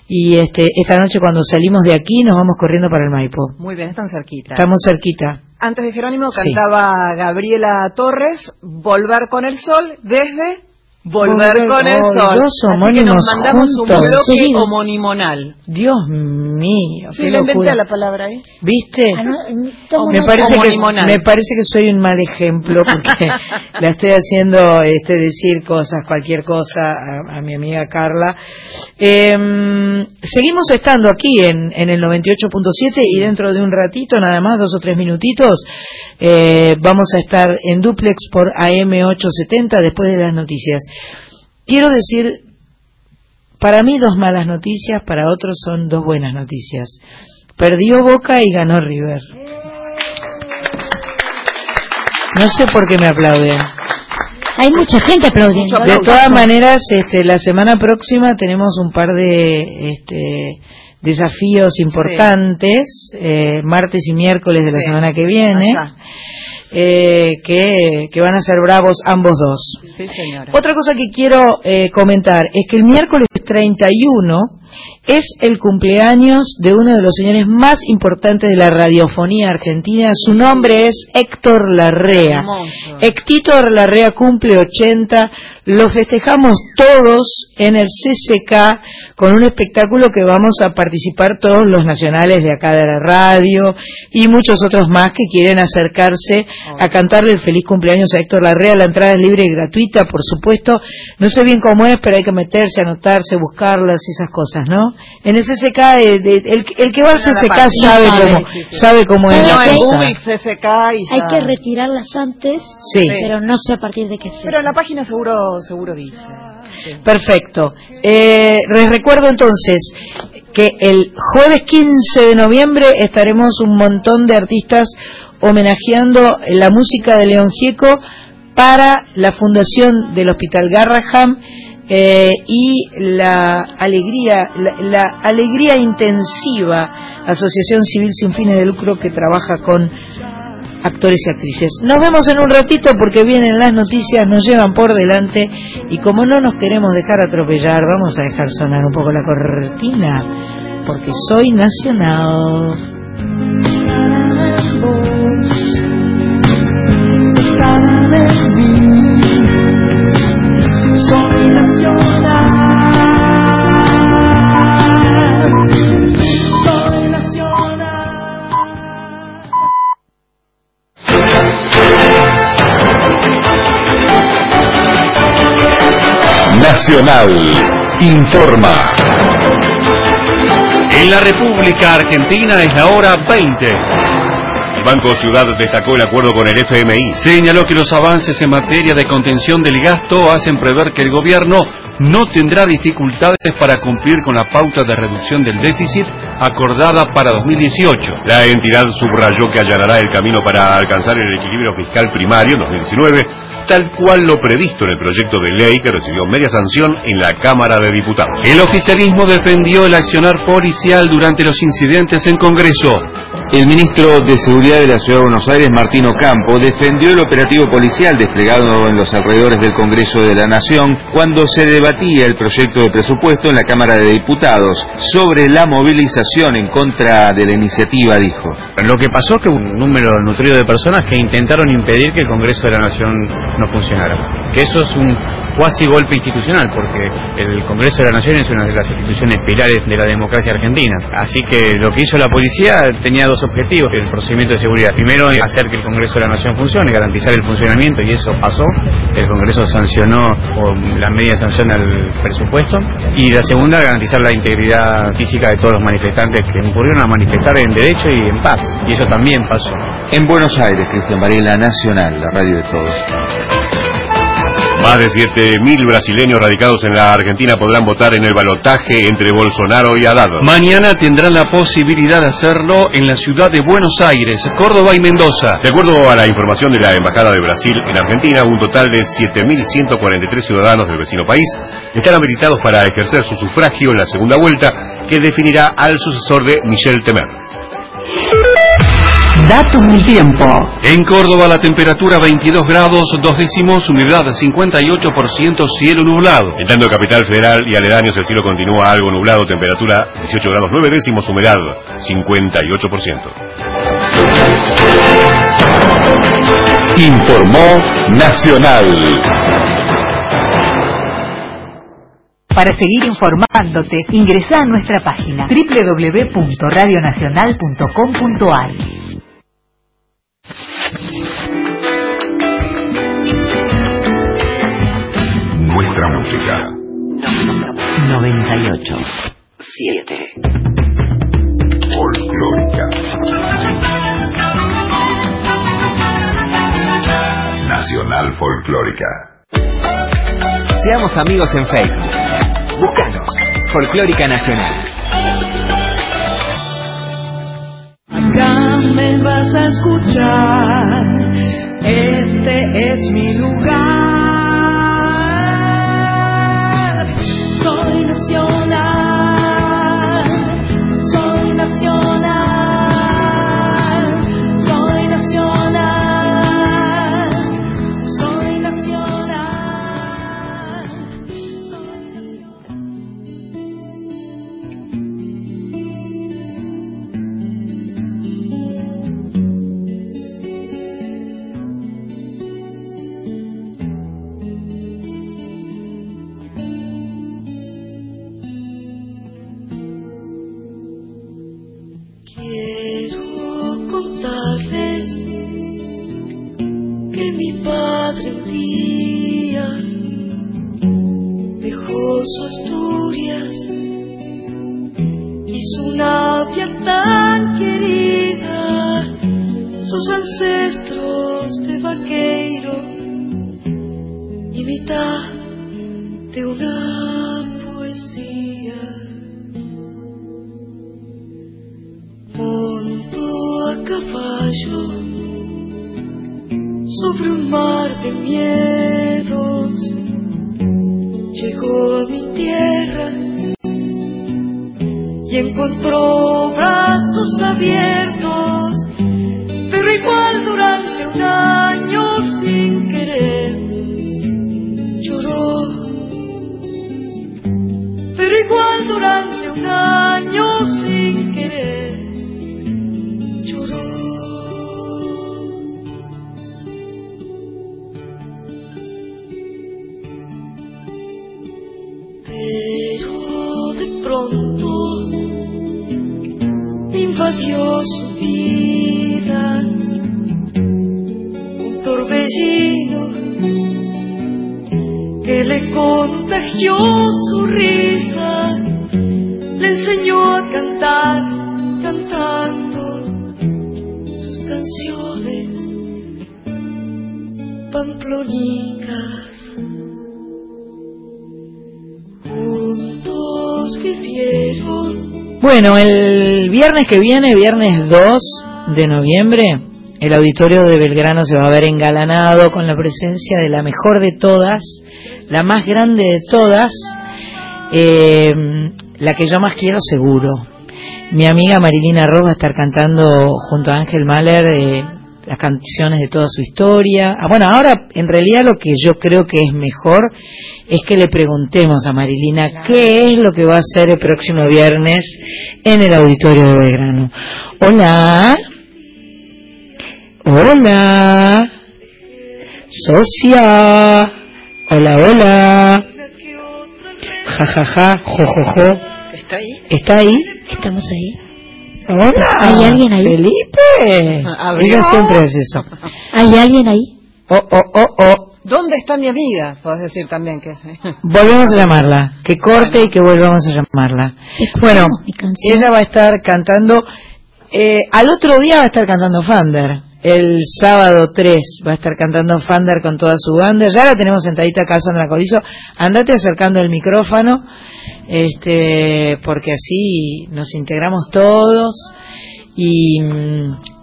Y este, esta noche cuando salimos de aquí nos vamos corriendo para el Maipo. Muy bien, están cerquita. Estamos cerquita. Antes de Jerónimo Sí. cantaba Gabriela Torres, Volver con el Sol, desde Volver con el Sol. dos Así que nos mandamos un juntos. bloque Seguidos. homonimonal. Dios mío, Sí, qué le inventé locura. la palabra ahí. ¿Viste? Ah, no, me parece que me parece que soy un mal ejemplo porque la estoy haciendo este decir cosas cualquier cosa a, a mi amiga Carla Em, seguimos estando aquí en, en el 98.7 y dentro de un ratito nada más dos o tres minutitos eh, vamos a estar en duplex por AM 870 después de las noticias quiero decir para mí dos malas noticias para otros son dos buenas noticias perdió Boca y ganó River no sé por qué me aplauden. Hay mucha gente aplaudiendo. De todas maneras, este, la semana próxima tenemos un par de este, desafíos importantes, eh, martes y miércoles de la Sí. semana que viene. Eh, que, que van a ser bravos ambos dos. Sí, señora. Otra cosa que quiero eh, comentar es que el miércoles 31 es el cumpleaños de uno de los señores más importantes de la radiofonía argentina. Su nombre es Héctor Larrea. Héctor Larrea cumple 80. Lo festejamos todos en el CCK con un espectáculo que vamos a participar todos los nacionales de acá de la radio y muchos otros más que quieren acercarse a cantarle el feliz cumpleaños a Héctor Larrea. La entrada es libre y gratuita, por supuesto. No sé bien cómo es, pero hay que meterse, anotarse, buscarlas y esas cosas, ¿no? En el CCK, eh, de- el, el que va al CCK sabe sabe, cómo, sí, sí. sabe cómo es Sabe la hay- cosa. CCK y Hay que retirarlas antes, Sí. pero no sé a partir de qué fecha. Pero en la página seguro seguro dice. Sí. Perfecto. Eh, les recuerdo entonces que el jueves 15 de noviembre estaremos un montón de artistas homenajeando la música de León Gieco para la fundación del Hospital Garraham eh, y la alegría, la, la alegría intensiva Asociación Civil Sin Fines de Lucro que trabaja con actores y actrices. Nos vemos en un ratito porque vienen las noticias, nos llevan por delante y como no nos queremos dejar atropellar, vamos a dejar sonar un poco la cortina porque soy nacional. Informa. En la República Argentina es la hora 20. Banco Ciudad destacó el acuerdo con el FMI. Señaló que los avances en materia de contención del gasto hacen prever que el gobierno no tendrá dificultades para cumplir con la pauta de reducción del déficit acordada para 2018. La entidad subrayó que allanará el camino para alcanzar el equilibrio fiscal primario en 2019, tal cual lo previsto en el proyecto de ley que recibió media sanción en la Cámara de Diputados. El oficialismo defendió el accionar policial durante los incidentes en Congreso. El ministro de Seguridad de la Ciudad de Buenos Aires, Martín Ocampo, defendió el operativo policial desplegado en los alrededores del Congreso de la Nación cuando se debatía el proyecto de presupuesto en la Cámara de Diputados sobre la movilización en contra de la iniciativa, dijo. Lo que pasó es que un número nutrido de personas que intentaron impedir que el Congreso de la Nación no funcionara. Que eso es un cuasi golpe institucional, porque el Congreso de la Nación es una de las instituciones pilares de la democracia argentina. Así que lo que hizo la policía tenía dos objetivos, el procedimiento de seguridad. Primero, hacer que el Congreso de la Nación funcione, garantizar el funcionamiento, y eso pasó. El Congreso sancionó o la media sanción al presupuesto. Y la segunda, garantizar la integridad física de todos los manifestantes que concurrieron a manifestar en derecho y en paz. Y eso también pasó. En Buenos Aires, Cristian Varela Nacional, la radio de todos. Más de 7.000 brasileños radicados en la Argentina podrán votar en el balotaje entre Bolsonaro y Haddad. Mañana tendrán la posibilidad de hacerlo en la ciudad de Buenos Aires, Córdoba y Mendoza. De acuerdo a la información de la Embajada de Brasil en Argentina, un total de 7.143 ciudadanos del vecino país están habilitados para ejercer su sufragio en la segunda vuelta que definirá al sucesor de Michel Temer. Datos del tiempo. En Córdoba la temperatura 22 grados, dos décimos, humedad 58%, cielo nublado. En tanto Capital Federal y aledaños el cielo continúa algo nublado, temperatura 18 grados 9 décimos, humedad 58%. Informó Nacional. Para seguir informándote, ingresa a nuestra página www.radionacional.com.ar. Nuestra música. 98. 7. Folclórica. Nacional Folclórica. Seamos amigos en Facebook. Búscanos. Folclórica Nacional. Acá me vas a escuchar, este es mi lugar. Y encontró brazos abiertos, pero igual durante un año sin querer lloró. Pero igual durante un año invadió su vida un torbellino que le contagió su risa, le enseñó a cantar cantando sus canciones pamplónicas. Bueno, el viernes que viene, viernes 2 de noviembre, el auditorio de Belgrano se va a ver engalanado con la presencia de la mejor de todas, la más grande de todas, eh, la que yo más quiero seguro. Mi amiga Marilina Ross va a estar cantando junto a Ángel Mahler eh, las canciones de toda su historia. Ah, bueno, ahora en realidad lo que yo creo que es mejor es que le preguntemos a Marilina qué es lo que va a hacer el próximo viernes en el auditorio de Belgrano. Hola. Hola. Socia. Hola, hola. Ja, ja, ja, jo, jo, jo. ¿Está ahí? ¿Está ahí? Estamos ahí. Hola. ¿Hay alguien ahí? Felipe. Abrió. Ella siempre hace eso. ¿Hay alguien ahí? Oh, oh, oh, oh. ¿Dónde está mi amiga? Podés decir también que Volvemos a llamarla. Que corte y que volvamos a llamarla. Bueno, ella va a estar cantando. eh, al otro día va a estar cantando Fander. El sábado 3 va a estar cantando Fander con toda su banda. Ya la tenemos sentadita acá, Sandra Corizo. Andate acercando el micrófono, este, porque así nos integramos todos. Y, mm, y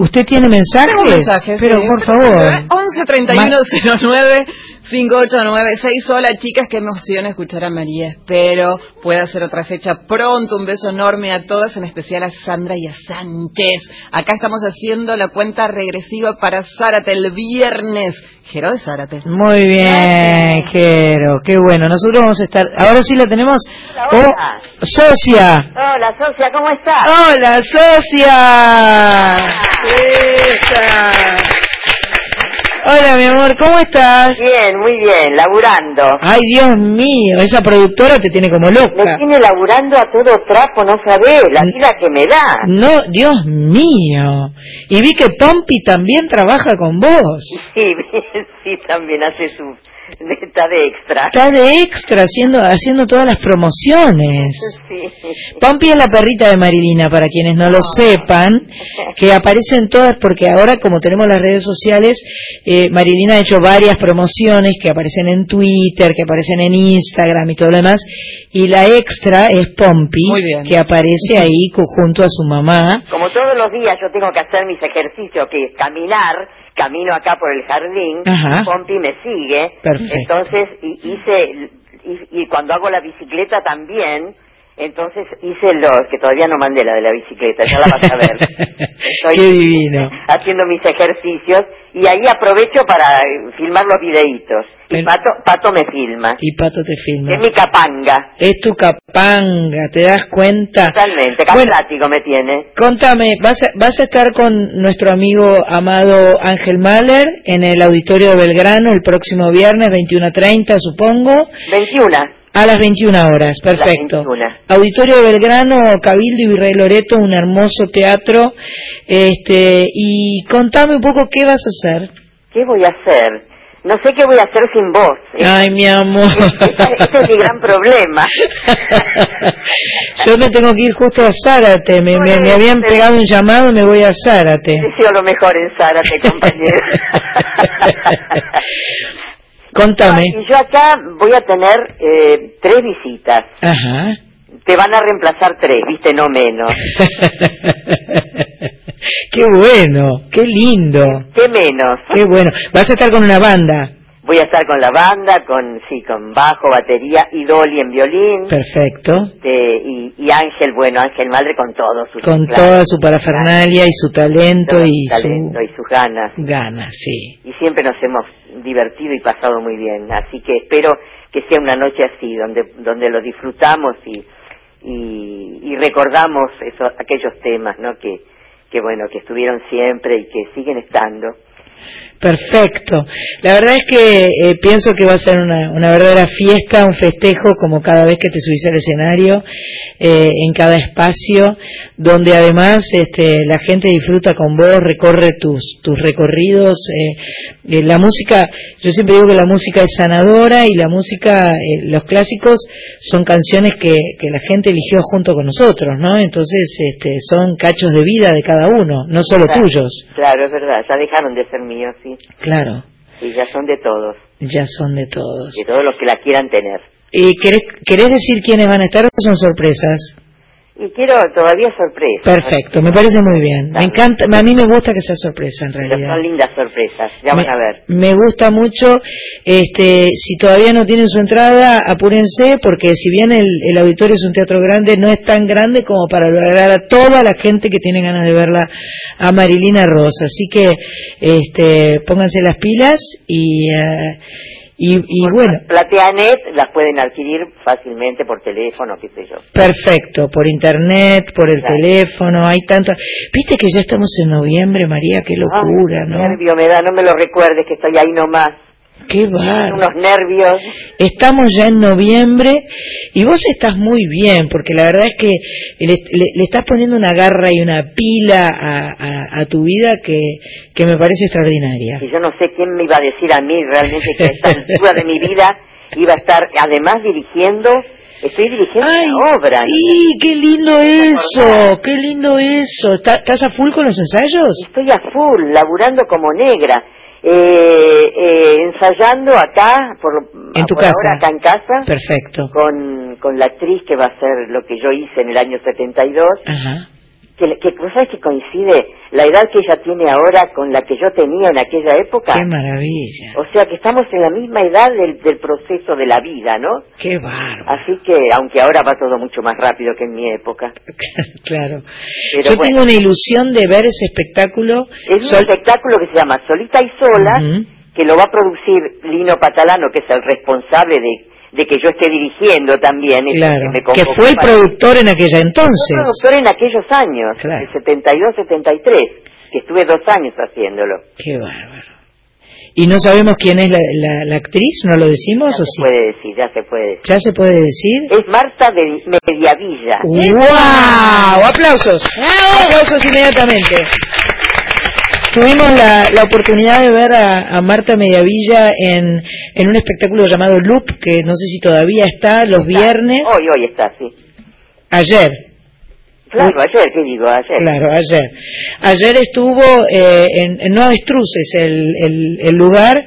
usted tiene mensajes, Tengo mensajes, pero sí. por favor. 11 31 09 5896. Hola chicas, qué emoción escuchar a María. Espero pueda hacer otra fecha pronto. Un beso enorme a todas, en especial a Sandra y a Sánchez. Acá estamos haciendo la cuenta regresiva para Zárate el viernes. Jero de Zárate. Muy bien, Jero, qué bueno. Nosotros vamos a estar. Ahora sí la tenemos. Hola. Oh, socia. Hola, Socia, ¿cómo estás? Hola, socia. Esa. Hola, mi amor, ¿cómo estás? Bien, muy bien, laburando. Ay, Dios mío, esa productora te tiene como Me loca. tiene laburando a todo trapo, no sabés, la vida que me da. No, Dios mío. Y vi que Pompi también trabaja con vos. Sí, sí, también hace su... está de extra. Está de extra haciendo, haciendo todas las promociones. Sí. Pompi es la perrita de Marilina, para quienes no lo sepan, que aparecen todas, porque ahora como tenemos las redes sociales, eh, Marilina ha hecho varias promociones que aparecen en Twitter, que aparecen en Instagram y todo lo demás, y la extra es Pompi, que aparece ahí junto a su mamá. Como todos los días yo tengo que hacer mis ejercicios, que es caminar, camino acá por el jardín, Ajá. Pompi me sigue, Perfecto. entonces y- hice, y, y cuando hago la bicicleta también, entonces hice los, que todavía no mandé la de la bicicleta, ya la vas a ver. Estoy Qué divino. haciendo mis ejercicios y ahí aprovecho para eh, filmar los videitos. Y Pato, Pato me filma. Y Pato te filma. Es mi capanga. Es tu capanga, ¿te das cuenta? Totalmente, Bueno, caplático me tiene. Contame, ¿vas a, ¿vas a estar con nuestro amigo amado Ángel Mahler en el Auditorio de Belgrano el próximo viernes, 21.30, supongo? 21. A las 21 horas, perfecto. Auditorio de Belgrano, Cabildo y Virrey Loreto, un hermoso teatro. Este, y contame un poco qué vas a hacer. ¿Qué voy a hacer? No sé qué voy a hacer sin vos. Ay, mi amor. Ese es mi gran problema. Yo me tengo que ir justo a Zárate, me, me, me habían pegado un llamado y me voy a Zárate. Deseo lo mejor en Zárate, compañero. Contame. Y yo acá voy a tener eh, tres visitas. Ajá. Te van a reemplazar tres, viste, no menos. Qué bueno, qué lindo. ¿Qué menos? Qué bueno. Vas a estar con una banda. Voy a estar con la banda, con sí, con bajo, batería y Dolly en violín. Perfecto. Este, y, y Ángel, bueno, Ángel Madre con todo su Con toda su parafernalia y su talento y su talento y sus ganas. ganas, sí. Y siempre nos hemos divertido y pasado muy bien. Así que espero que sea una noche así, donde, donde lo disfrutamos y, y, y recordamos eso, aquellos temas, ¿no? Que, que bueno, que estuvieron siempre y que siguen estando. Perfecto. La verdad es que eh, pienso que va a ser una, una verdadera fiesta, un festejo, como cada vez que te subís al escenario, eh, en cada espacio, donde además este, la gente disfruta con vos, recorre tus, tus recorridos. eh, eh, la música, yo siempre digo que la música es sanadora y la música, eh, los clásicos son canciones que, que la gente eligió junto con nosotros, ¿no? Entonces este, son cachos de vida de cada uno, no solo Claro, tuyos. Claro, es verdad, ya dejaron de ser míos, sí. Claro, Y ya son de todos, ya son de todos. de todos los que la quieran tener. ¿Y querés, querés decir quiénes van a estar o son sorpresas? Y quiero todavía sorpresas. Perfecto, me parece muy bien. Me encanta, a mí me gusta que sea sorpresa en Pero realidad. son lindas sorpresas, ya van a ver. Me gusta mucho, este, si todavía no tienen su entrada, apúrense, porque si bien el, el auditorio es un teatro grande, no es tan grande como para lograr a toda la gente que tiene ganas de verla a Marilina Rosa. Así que, este, pónganse las pilas y, eh, y, y bueno, Plateanet las pueden adquirir fácilmente por teléfono, qué sé yo. Perfecto, por internet, por el Claro. teléfono, hay tanto. Viste que ya estamos en noviembre, María, qué locura, Ay, ¿no? nervio me da, no me lo recuerdes que estoy ahí nomás. Qué bárbaro. Unos nervios. Estamos ya en noviembre y vos estás muy bien, porque la verdad es que le, le- le estás poniendo una garra y una pila a, a- a tu vida que, que me parece extraordinaria. Y yo no sé quién me iba a decir a mí realmente que a esta altura de mi vida iba a estar además dirigiendo Estoy dirigiendo Ay, una obra. Sí, qué lindo eso, qué lindo eso. ¿Está- ¿Estás a full con los ensayos? Estoy a full, laburando como negra. Eh, eh, ensayando acá, por, En tu por casa. ahora acá en casa, Perfecto. con, con la actriz que va a hacer lo que yo hice en el año 72, Ajá. Que, que vos sabés que coincide la edad que ella tiene ahora con la que yo tenía en aquella época. Qué maravilla. O sea que estamos en la misma edad del, del proceso de la vida, ¿no? Qué bárbaro. Así que, aunque ahora va todo mucho más rápido que en mi época. Claro. Pero Yo bueno. tengo una ilusión de ver ese espectáculo. Es un Sol- espectáculo que se llama Solita y Sola, que lo va a producir Lino Patalano, que es el responsable de, de que yo esté dirigiendo también. el Claro, me que fue el productor en aquella entonces. Fue productor en aquellos años, Claro. de 72-73, que estuve dos años haciéndolo. Qué bárbaro. ¿Y no sabemos quién es la, la- la actriz? ¿No lo decimos o Se sí? puede decir, ya se puede decir. ¿Ya se puede decir? Es Marta de Mediavilla. ¡Wow! ¡Aplausos! ¡Aplausos inmediatamente! Tuvimos la, la oportunidad de ver a, a Marta Mediavilla en, en un espectáculo llamado Loop, que no sé si todavía está, los viernes. Hoy, hoy está, sí. Ayer. Claro, ayer, ¿qué digo? Ayer. Claro, ayer. Ayer estuvo eh, en, en No Avestruces, el, el, el lugar.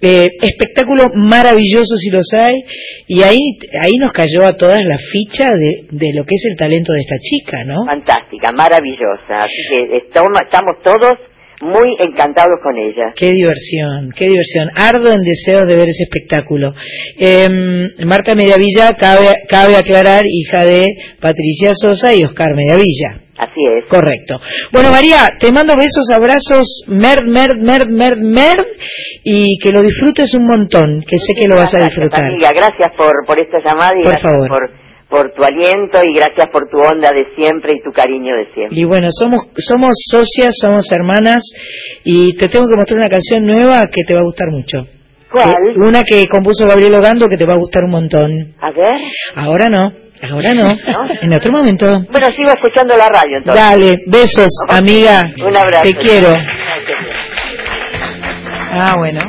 eh, espectáculo maravilloso si los hay. Y ahí, ahí nos cayó a todas la ficha de, de lo que es el talento de esta chica, ¿no? Fantástica, maravillosa. Así que estamos, estamos todos muy encantados con ella. Qué diversión, qué diversión. Ardo en deseos de ver ese espectáculo. Eh, Marta Mediavilla, cabe, cabe aclarar, hija de Patricia Sosa y Oscar Mediavilla. Así es. Correcto. Bueno, María, te mando besos, abrazos, merd, merd, merd, merd, merd, y que lo disfrutes un montón, que sé que lo vas a disfrutar. Amiga, gracias por, por esta llamada y Por gracias favor. por, por tu aliento y gracias por tu onda de siempre y tu cariño de siempre. Y bueno, somos, somos socias, somos hermanas, y te tengo que mostrar una canción nueva que te va a gustar mucho. ¿Cuál? Una que compuso Gabriel Ogando que te va a gustar un montón. A ver. Ahora no, ahora no, en otro momento. Bueno, sigo escuchando la radio entonces. Dale, besos, amiga. Un abrazo. Te quiero. Ah, bueno.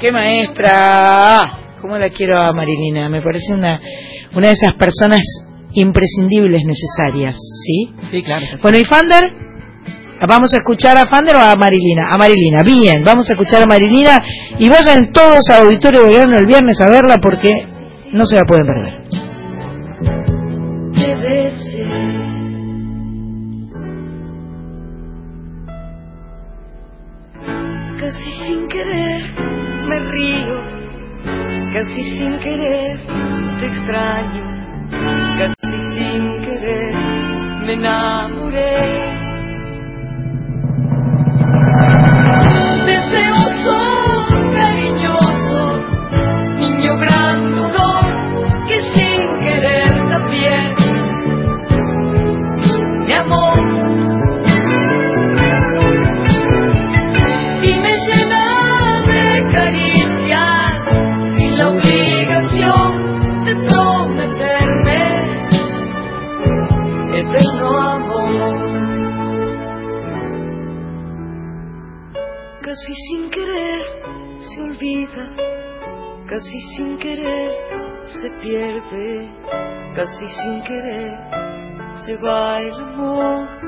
Qué maestra. ¿Cómo la quiero a Marilina? Me parece una, una de esas personas imprescindibles necesarias, ¿sí? Sí, claro. Bueno, ¿y Fander? ¿Vamos a escuchar a Fander o a Marilina? A Marilina, bien, vamos a escuchar a Marilina y vayan todos al Auditorio Belgrano el viernes a verla porque no se la pueden perder. te besé. Casi sin querer me río, casi sin querer extraño, casi sin querer me enamoré. Casi sin querer se olvida, casi sin querer se pierde, casi sin querer se va el amor.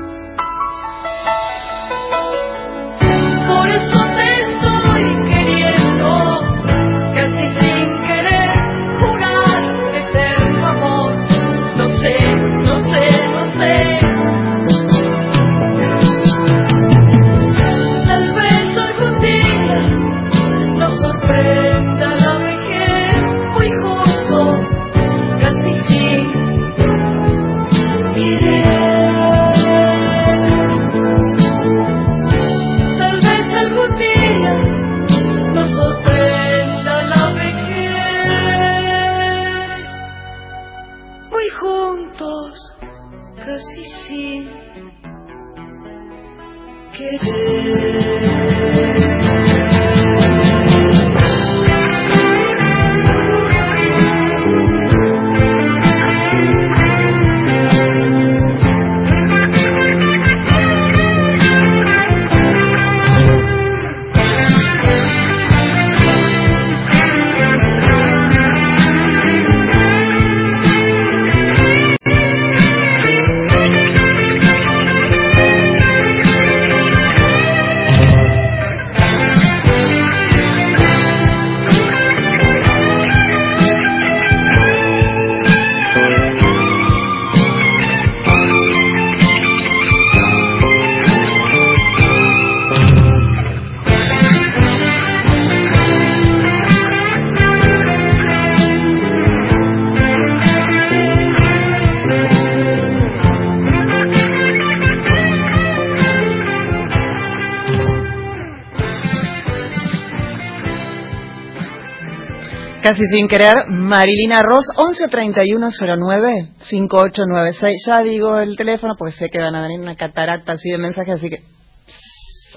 Casi sin querer, Marilina Ross, 113109 5896. Ya digo el teléfono porque sé que van a venir una catarata así de mensajes, así que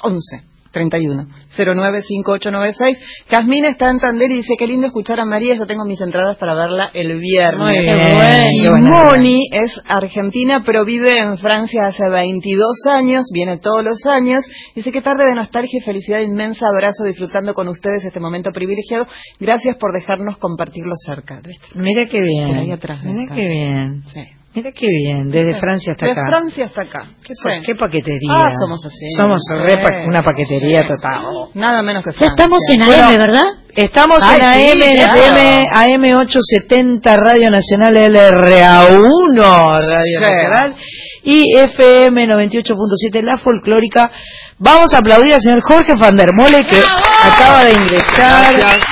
11 31 09 5896. Casmina está en Tandil y dice: Qué lindo escuchar a María. Yo tengo mis entradas para verla el viernes. Muy bien, y Moni es argentina, pero vive en Francia hace 22 años. Viene todos los años. Dice: Qué tarde de nostalgia y felicidad inmensa. Abrazo disfrutando con ustedes este momento privilegiado. Gracias por dejarnos compartirlo cerca. Mira qué bien. Por ahí atrás. Mira qué bien. Sí. Mira qué bien, desde Sí. Francia hasta De acá. Francia hasta acá. ¿Qué, pa- qué paquetería? Ah, somos así. Somos Sí. re pa- una paquetería Sí. total. Nada menos que Ya Francia. estamos en Bueno, AM, ¿verdad? Estamos Ay, en AM, sí, claro. FM, AM 870 Radio Nacional LRA1 Radio Sí. Nacional y FM 98.7 La Folclórica. Vamos a aplaudir al señor Jorge Van der Mole que acaba de ingresar. Gracias.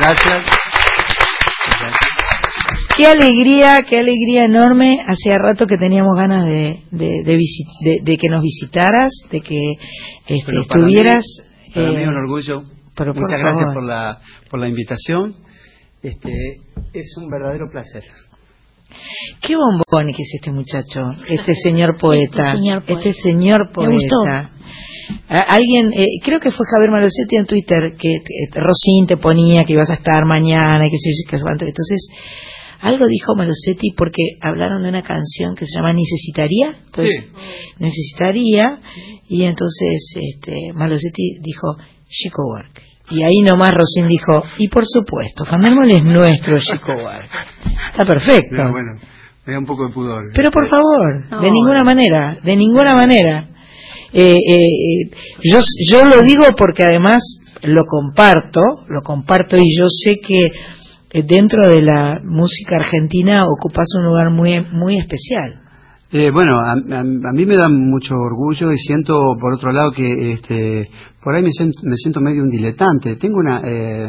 Gracias. Qué alegría, qué alegría enorme. Hacía rato que teníamos ganas de, de, de, de- de que nos visitaras, de que este, mí- estuvieras. Para mí, eh, un orgullo. pero por Muchas gracias por la, por la invitación. Este, es un verdadero placer. Qué bombón que es este muchacho, este señor poeta, Este señor poeta. este señor Me gustó. poeta. A- Alguien, eh, creo que fue Javier Malosetti en Twitter, que que Rosín te ponía que ibas a estar mañana, y que que. Entonces, algo dijo Malosetti porque hablaron de una canción que se llama Necesitaría. Pues, Necesitaría, y entonces este, Malosetti dijo Chico Work. Y ahí nomás Rosín dijo, y por supuesto, Van der Mole es nuestro Chico Work. Está perfecto. Pero bueno, me da un poco de pudor. Pero por favor, No, de ninguna eh. manera, de ninguna manera. Eh, eh, eh, yo, yo lo digo porque además lo comparto, lo comparto y yo sé que eh, dentro de la música argentina ocupas un lugar muy, muy especial. Eh, bueno, a, a- a mí me da mucho orgullo y siento, por otro lado, que este, por ahí me siento, me siento medio un diletante. Tengo una, eh,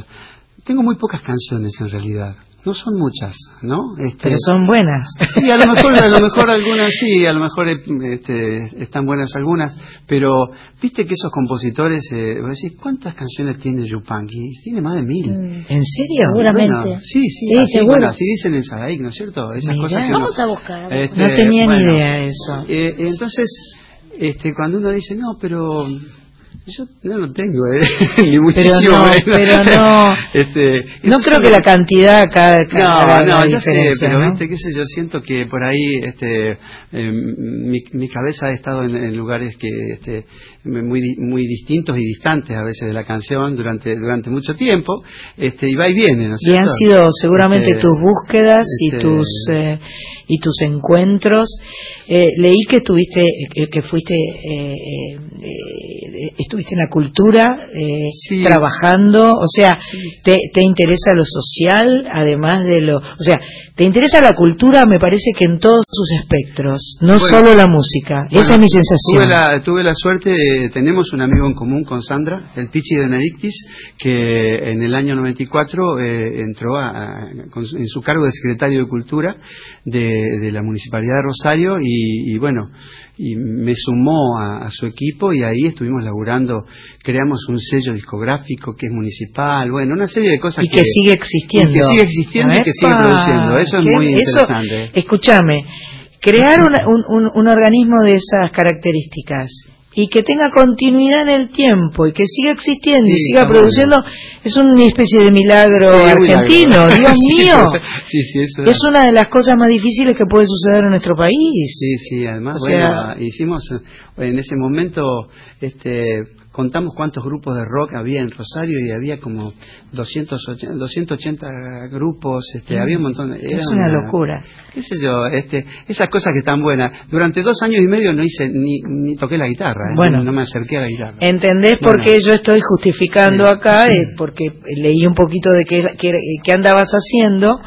tengo muy pocas canciones en realidad. No son muchas, ¿no? Este, Pero son buenas. Sí, a lo mejor, a lo mejor algunas sí, a lo mejor este, están buenas algunas, pero viste que esos compositores, eh, vos decís, ¿cuántas canciones tiene Yupanqui? Tiene más de mil. ¿En serio? Seguramente. Bueno, sí, sí, Sí, así, seguro. bueno, así dicen en Sadaik, ¿no es cierto? Esas Mirá. cosas que Vamos no- a buscar. Este, No tenía ni idea eso. eh, entonces, este, cuando uno dice, no, pero yo no lo tengo, eh, ni muchísimo no, menos. pero no. Este, No creo que la cantidad acá no, haga la no, ya sé, pero ¿no? viste, qué sé yo, siento que por ahí este, eh, mi, mi cabeza ha estado en, en lugares que este, muy, muy distintos y distantes a veces de la canción durante durante mucho tiempo, este, y va y viene, ¿no es Y han cierto? sido seguramente Este, tus búsquedas y este, tus eh, y tus encuentros. Eh, leí que tuviste eh, que fuiste eh, eh, eh, estuviste en la cultura eh, Sí. trabajando, o sea, te, te interesa lo social además de lo, o sea, te interesa la cultura, me parece que en todos sus espectros, no Bueno, solo la música. Esa es mi sensación. Tuve la, tuve la suerte, eh, tenemos un amigo en común con Sandra, el Pichi de Benedictis, que en el año 94 eh, entró a- a- con en su cargo de secretario de Cultura de, de la Municipalidad de Rosario y, y bueno, y me sumó a, a su equipo y ahí estuvimos laburando, creamos un sello discográfico que es municipal, bueno, una serie de cosas y que, sigue existiendo. y que sigue existiendo y que sigue produciendo. Eso es muy eso- interesante. escúchame, crear un, un- un organismo de esas características y que tenga continuidad en el tiempo y que siga existiendo y siga produciendo es una especie de milagro Sí, argentino, milagro. Dios mío. sí, sí, eso Es una de las cosas más difíciles que puede suceder en nuestro país. Sí, sí, además, O bueno, sea- hicimos eh, en ese momento, este, contamos cuántos grupos de rock había en Rosario y había como 280, 280 grupos, este, Mm. había un montón. de- Es era una locura. ¿Qué sé yo? Este, esas cosas que están buenas. Durante dos años y medio no hice ni, ni toqué la guitarra, ¿eh? Bueno. no, no me acerqué a la guitarra. ¿Entendés por Bueno. qué yo estoy justificando Sí. acá? Eh, porque leí un poquito de qué, qué, qué andabas haciendo.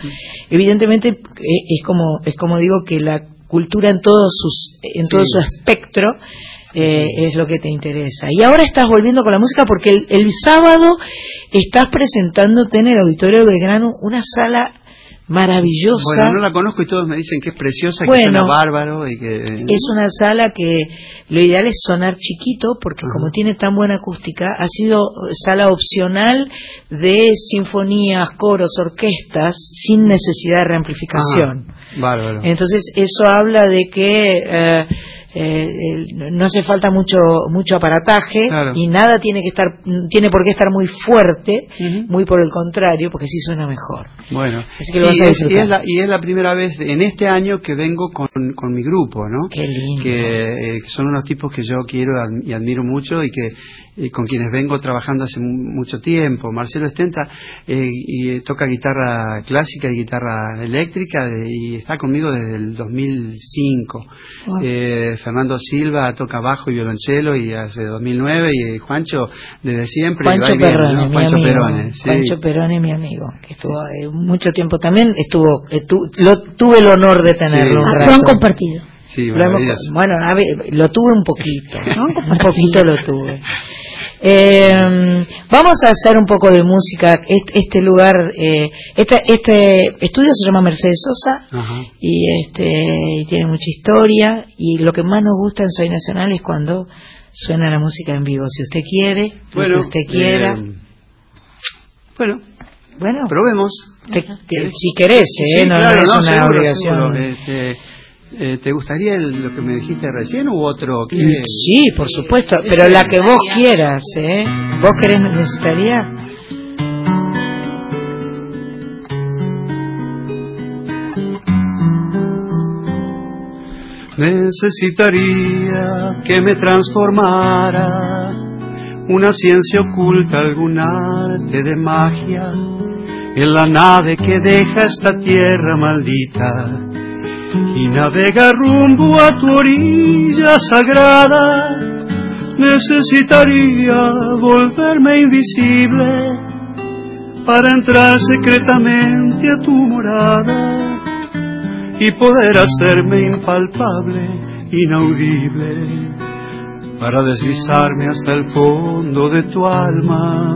Evidentemente eh, es como es como digo que la cultura en todos sus en todo su espectro eh, es lo que te interesa. Y ahora estás volviendo con la música porque el, el sábado estás presentándote en el Auditorio Belgrano una sala maravillosa. Bueno, no la conozco y todos me dicen que es preciosa, que Bueno. suena bárbaro y que... Es una sala que lo ideal es sonar chiquito porque como tiene tan buena acústica, ha sido sala opcional de sinfonías, coros, orquestas sin necesidad de reamplificación. Ah, bárbaro. Entonces eso habla de que eh, eh, el- no hace falta mucho mucho aparataje Claro. y nada tiene que estar tiene por qué estar muy fuerte, muy por el contrario, porque sí suena mejor. Bueno, Así que lo sí, vas a es- y, es la, y es la primera vez en este año que vengo con, con mi grupo, ¿no? Qué lindo. Que, eh, que son unos tipos que yo quiero y admiro mucho y que y con quienes vengo trabajando hace mu- mucho tiempo. Marcelo Estenta eh, y, eh, toca guitarra clásica y guitarra eléctrica de- y está conmigo desde el 2005. Ah. Fernando Silva toca bajo y violonchelo y hace 2009 y eh, Juancho desde siempre. Juancho ¿no? mi Juancho amigo. Perrone, sí. Juancho Perrone, mi amigo, que estuvo eh, mucho tiempo también, estuvo, eh, tu- lo, tuve el honor de tenerlo un Ah, rato. lo han compartido. Sí, Lo hemos- bueno, a ver, lo tuve un poquito, un poquito lo tuve. Eh, vamos a hacer un poco de música. Este, este lugar, eh, este, este estudio se llama Mercedes Sosa Ajá. y este y tiene mucha historia y lo que más nos gusta en Soy Nacional es cuando suena la música en vivo. Si usted quiere, lo que usted quiera. eh, bueno, bueno, probemos. Te- si querés, ¿eh? Sí, no, claro, no es no, una seguro, obligación. seguro. Este, eh, ¿Te gustaría el- lo que me dijiste recién u otro? ¿Qué? Sí, por supuesto, pero la que vos quieras, ¿eh? ¿Vos querés, necesitaría? Necesitaría que me transformara una ciencia oculta, algún arte de magia en la nave que deja esta tierra maldita y navega rumbo a tu orilla sagrada. Necesitaría volverme invisible para entrar secretamente a tu morada y poder hacerme impalpable, inaudible, para deslizarme hasta el fondo de tu alma,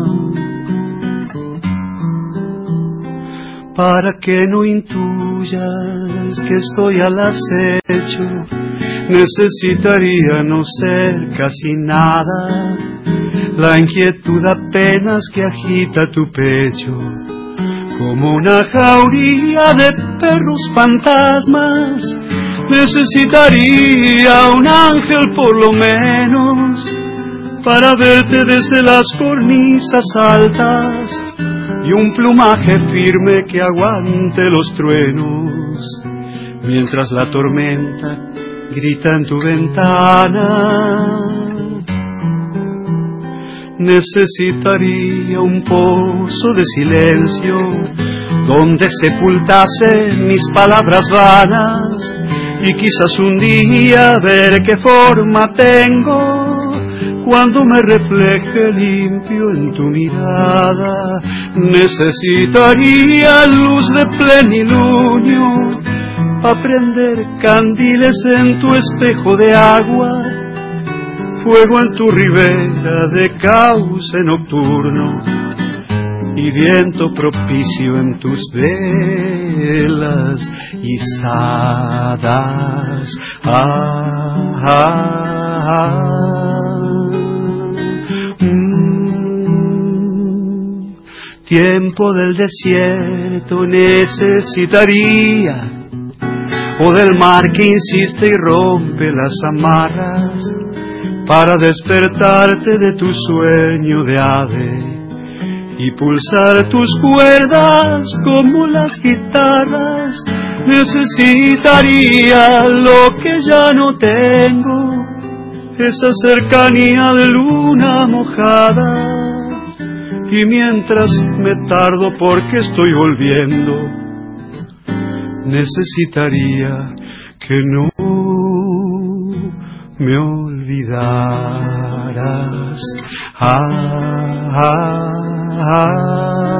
para que no intuyas que estoy al acecho, necesitaría no ser casi nada, la inquietud apenas que agita tu pecho. Como una jauría de perros fantasmas. Necesitaría un ángel por lo menos para verte desde las cornisas altas y un plumaje firme que aguante los truenos mientras la tormenta grita en tu ventana. Necesitaría un pozo de silencio donde sepultase mis palabras vanas y quizás un día ver qué forma tengo cuando me refleje limpio en tu mirada. Necesitaría luz de plenilunio para prender candiles en tu espejo de agua fuego en tu ribera de cauce nocturno y viento propicio en tus velas izadas. Ah, ah, ah. Tiempo del desierto necesitaría o del mar que insiste y rompe las amarras para despertarte de tu sueño de ave y pulsar tus cuerdas como las guitarras. Necesitaría lo que ya no tengo, esa cercanía de luna mojada. Y mientras me tardo porque estoy volviendo, necesitaría que no me olvidaras. Ah, ah, ah,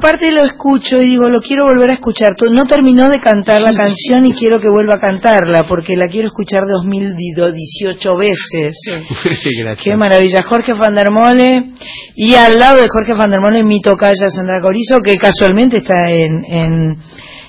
Aparte lo escucho y digo, lo quiero volver a escuchar. No terminó de cantar la canción y quiero que vuelva a cantarla porque la quiero escuchar 2018 veces. Qué maravilla. Jorge Van der Mole y al lado de Jorge Van der Mole mi tocaya Sandra Corizo que casualmente está en, en,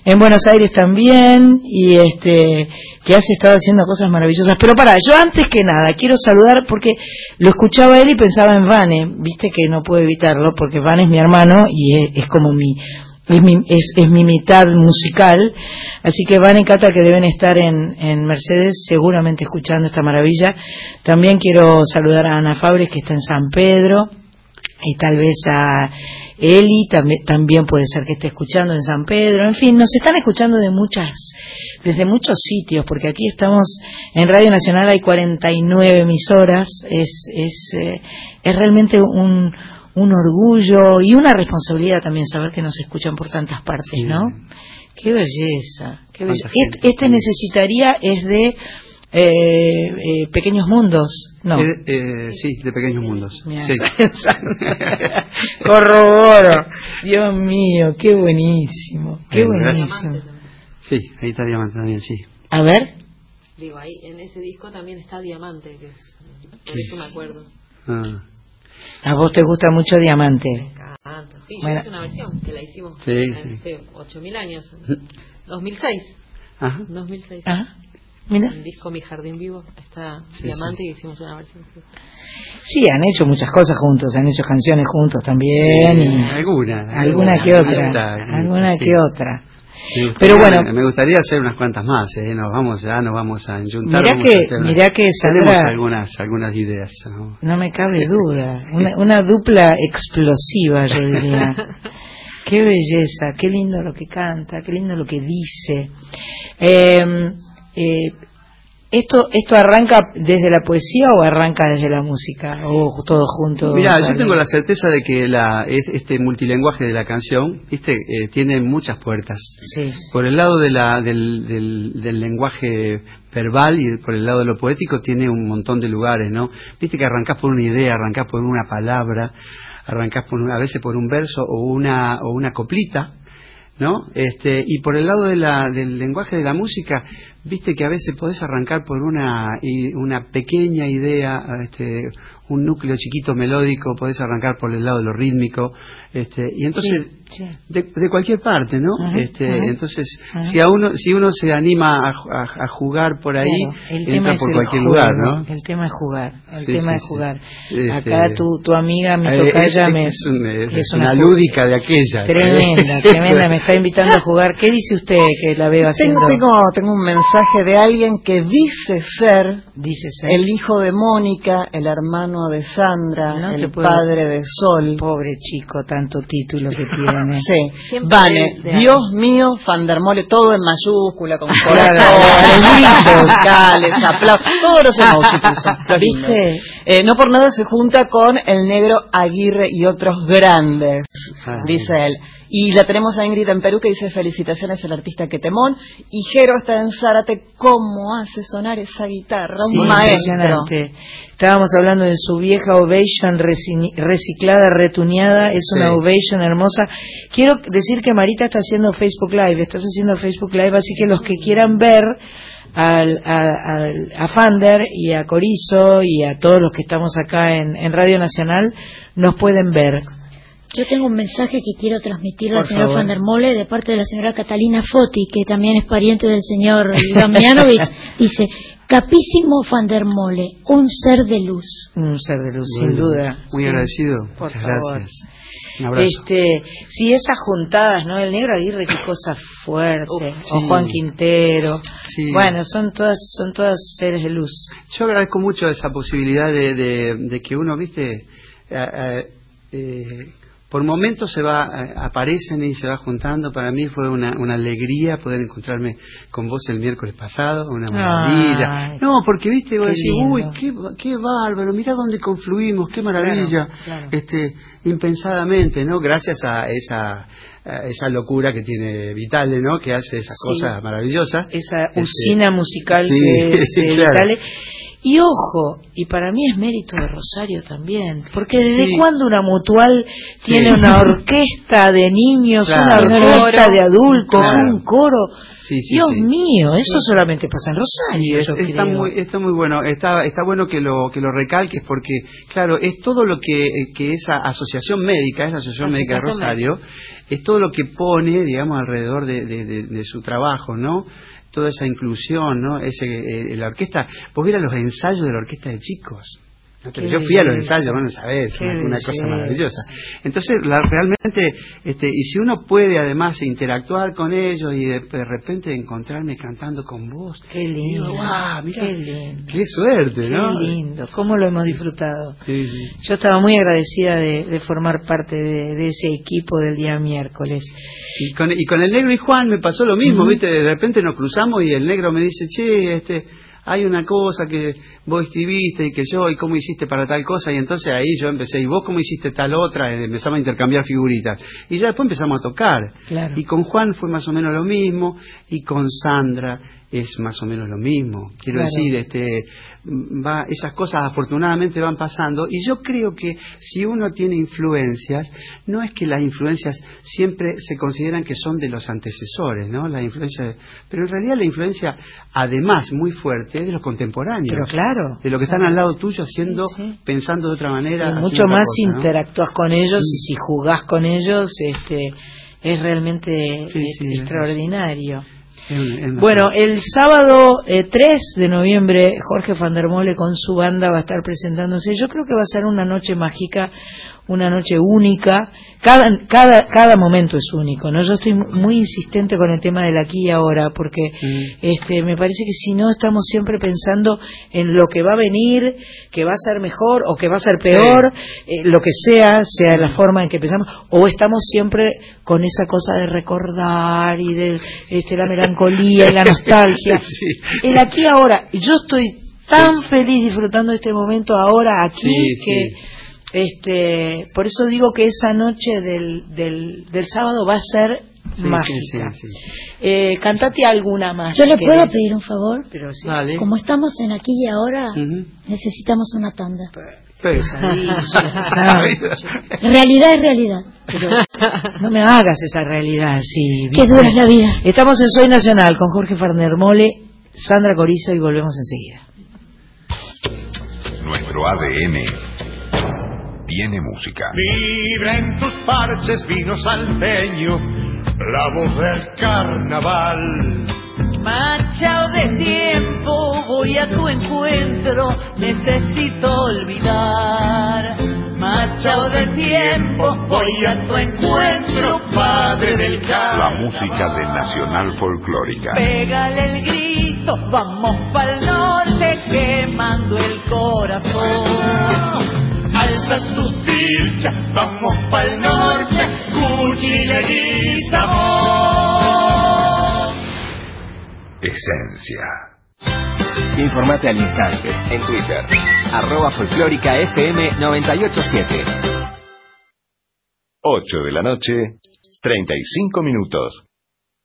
en Buenos Aires también y este que has estado haciendo cosas maravillosas. Pero para, yo antes que nada quiero saludar porque lo escuchaba él y pensaba en Vane, viste que no puedo evitarlo porque Vane es mi hermano y es, como mi es mi, es, es mi mitad musical, así que Van y Cata que deben estar en, en Mercedes seguramente escuchando esta maravilla. También quiero saludar a Ana Fabres que está en San Pedro y tal vez a Eli también, también puede ser que esté escuchando en San Pedro, en fin, nos están escuchando de muchas, desde muchos sitios, porque aquí estamos en Radio Nacional hay 49 emisoras, es, es, eh, es realmente un, un orgullo y una responsabilidad también saber que nos escuchan por tantas partes, ¿no? Qué belleza, qué belleza. Este, este necesitaría es de eh, eh, pequeños mundos, no. Eh, eh, sí, de pequeños mundos. Sí. Corroboro. Dios mío, qué buenísimo, qué Bien, gracias. buenísimo. Sí, ahí está Diamante también, sí. A ver. Digo, ahí en ese disco también está Diamante, que es, por ¿Qué? eso me acuerdo. Ah, A vos te gusta mucho Diamante. Canta, sí, yo Bueno. hice una versión que la hicimos Sí, hace 8000 años. 2006. Ajá. 2006. Ah, mira. En el disco Mi Jardín Vivo está Sí, Diamante y hicimos una versión. Sí, han hecho muchas cosas juntos, han hecho canciones juntos también. y alguna. alguna que otra. Alguna sí. que otra. Pero bueno. me gustaría hacer unas cuantas más, ¿eh? Nos vamos, ya nos vamos a enjuntar. Mirá que- a mirá que Tenemos Sandra- algunas, algunas ideas. ¿no? No me cabe duda. Una, una dupla explosiva, yo diría. Qué belleza, qué lindo lo que canta, qué lindo lo que dice. Eh, eh, ¿esto, ¿Esto arranca desde la poesía o arranca desde la música? ¿O todo junto? Mira, yo tengo la certeza de que la, es- este multilenguaje de la canción, viste, Eh, tiene muchas puertas. Sí. Por el lado de la, del, del, del lenguaje verbal y por el lado de lo poético tiene un montón de lugares, ¿no? Viste que arrancás por una idea, arrancás por una palabra, arrancás por a veces por un verso o una, o una coplita, ¿no? Este, y por el lado de la, del lenguaje de la música, viste que a veces podés arrancar por una, una pequeña idea, este, un núcleo chiquito melódico, podés arrancar por el lado de lo rítmico, este, y entonces, Sí, sí. de, de cualquier parte, ¿no? Ajá, este, ajá. entonces, Ajá. si a uno, si uno se anima a, ju- a- a jugar por ahí, Claro, el tema entra por cualquier juego, lugar, ¿no? El tema es jugar, el Sí, tema sí, es sí. jugar. Este, Acá tu, tu amiga, mi eh, tocaya, es, me, es un- es- es una una, lúdica de aquella. Tremenda, ¿sí? tremenda, me está invitando a jugar. ¿Qué dice usted que la veo haciendo? Tengo, tengo, tengo un mensaje de alguien que dice ser, Dice ser. el hijo de Mónica, el hermano de Sandra, No el padre de Sol. Pobre chico, tanto título que tiene. Sí, de- Dios mío, Fandermole, todo en mayúscula, con corazones, musicales, aplausos, todos los emojis. ¿Viste? Eh, no por nada se junta con el negro Aguirre y otros grandes, Ah. dice él. Y la tenemos a Ingrid en Perú que dice felicitaciones al artista Quetemón. Y Jero está en Zárate, ¿cómo hace sonar esa guitarra? Sí, Un maestro. impresionante. Estábamos hablando de su vieja Ovation reci- reciclada, retuneada, es una Sí. Ovation hermosa. Quiero decir que Marita está haciendo Facebook Live, estás haciendo Facebook Live, así que los que quieran ver al, a, al- a Fander y a Corizo y a todos los que estamos acá en, en Radio Nacional, nos pueden ver. Yo tengo un mensaje que quiero transmitirle al señor. Van der Mole de parte de la señora Catalina Foti, que también es pariente del señor Damianovich. Dice, capísimo Van der Mole, un ser de luz. Un ser de luz, sin duda. Muy Sí. agradecido. Por Muchas favor. gracias. Un abrazo. Este, sí, esas juntadas, ¿no? El negro Aguirre, qué cosa fuerte. Uf, o. Juan Quintero. Sí. Bueno, son todas, son todas seres de luz. Yo agradezco mucho esa posibilidad de, de- de que uno, viste, eh, eh, eh, por momentos se va, eh, aparecen y se va juntando. Para mí fue una, una alegría poder encontrarme con vos el miércoles pasado, una maravilla. Ay. no, porque viste, vos decís, lindo. uy, qué, qué bárbaro, mirá dónde confluimos, qué maravilla. Claro, claro. Este, impensadamente, ¿no? Gracias a esa, a esa locura que tiene Vitale, ¿no? Que hace esas Sí. cosas maravillosas. Esa Este, usina musical sí, que es claro. Vitale. Y ojo, y para mí es mérito de Rosario también, porque desde Sí. cuando una mutual Sí. tiene una orquesta de niños, Claro. una orquesta de adultos, Claro. un coro. Sí, sí, Dios sí. mío, eso Sí. solamente pasa en Rosario. Es- yo está creo. muy está muy bueno está está bueno que lo que lo recalques porque claro es todo lo que, que esa asociación médica es la asociación médica de Asociación Rosario es todo lo que pone digamos alrededor de, de- de- de su trabajo no toda esa inclusión no ese eh, la orquesta. Vos vieras los ensayos de la orquesta de chicos yo fui a los ensayos, bueno, sabés, Qué una, una cosa maravillosa. Entonces, la- realmente, este, y si uno puede además interactuar con ellos y de, de repente encontrarme cantando con vos, Qué lindo. Digo, "Guau, mira, qué lindo. qué suerte, ¿no? Qué lindo, cómo lo hemos disfrutado. Sí, sí. Yo estaba muy agradecida de, de formar parte de, de ese equipo del día miércoles. Y con, y con el negro y Juan me pasó lo mismo, ¿viste? De repente nos cruzamos y el negro me dice, che, este, hay una cosa que vos escribiste y que yo, y cómo hiciste para tal cosa, y entonces ahí yo empecé, y vos cómo hiciste tal otra, y empezamos a intercambiar figuritas. Y ya después empezamos a tocar. Claro. Y con Juan fue más o menos lo mismo, y con Sandra es más o menos lo mismo. Quiero Claro. decir, este, va, esas cosas afortunadamente van pasando, y yo creo que si uno tiene influencias, no es que las influencias siempre se consideran que son de los antecesores, ¿no? La influencia, pero en realidad la influencia, además muy fuerte, es de los contemporáneos. Pero claro. De lo que están al lado tuyo haciendo, pensando de otra manera. Mucho más. Mm. interactúas con ellos y si jugás con ellos, este, es realmente es- extraordinario. Es- Bueno, el sábado eh, 3 de noviembre, Jorge Van der Mole con su banda va a estar presentándose. Yo creo que va a ser una noche mágica, una noche única. Cada, cada, cada momento es único, ¿no? Yo estoy mu- muy insistente con el tema del aquí y ahora, porque este, me parece que si no estamos siempre pensando en lo que va a venir, que va a ser mejor o que va a ser peor, eh, lo que sea, sea la forma en que pensamos, o estamos siempre con esa cosa de recordar y de este, la melancolía y la nostalgia. Sí. El aquí y ahora, yo estoy tan feliz disfrutando de este momento ahora aquí Sí, que este por eso digo que esa noche del, del, del sábado va a ser Sí, mágica. sí, sí, sí. Eh, cantate alguna más. Yo le puedo querés. pedir un favor. Pero. Dale. Como estamos en aquí y ahora, Ujú. necesitamos una tanda. Pesadilla. Realidad es realidad. Pero no me hagas esa realidad así. Qué dura es la vida. Estamos en Soy Nacional con Jorge Farnermole, Sandra Corizo y volvemos enseguida. Nuestro ADN tiene música. Vibra en tus parches vino salteño, la voz del carnaval. Marchao de tiempo, voy a tu encuentro, necesito olvidar. Marchao de tiempo, voy a tu encuentro, padre del La carnaval. música de Nacional Folclórica. Pégale el grito, vamos pa'l norte, quemando el corazón. Tus pilchas, vamos pa'l norte, cuchileguizamos. Esencia. Informate al instante en Twitter. Arroba folclórica FM 987. 8 de la noche, 35 minutos.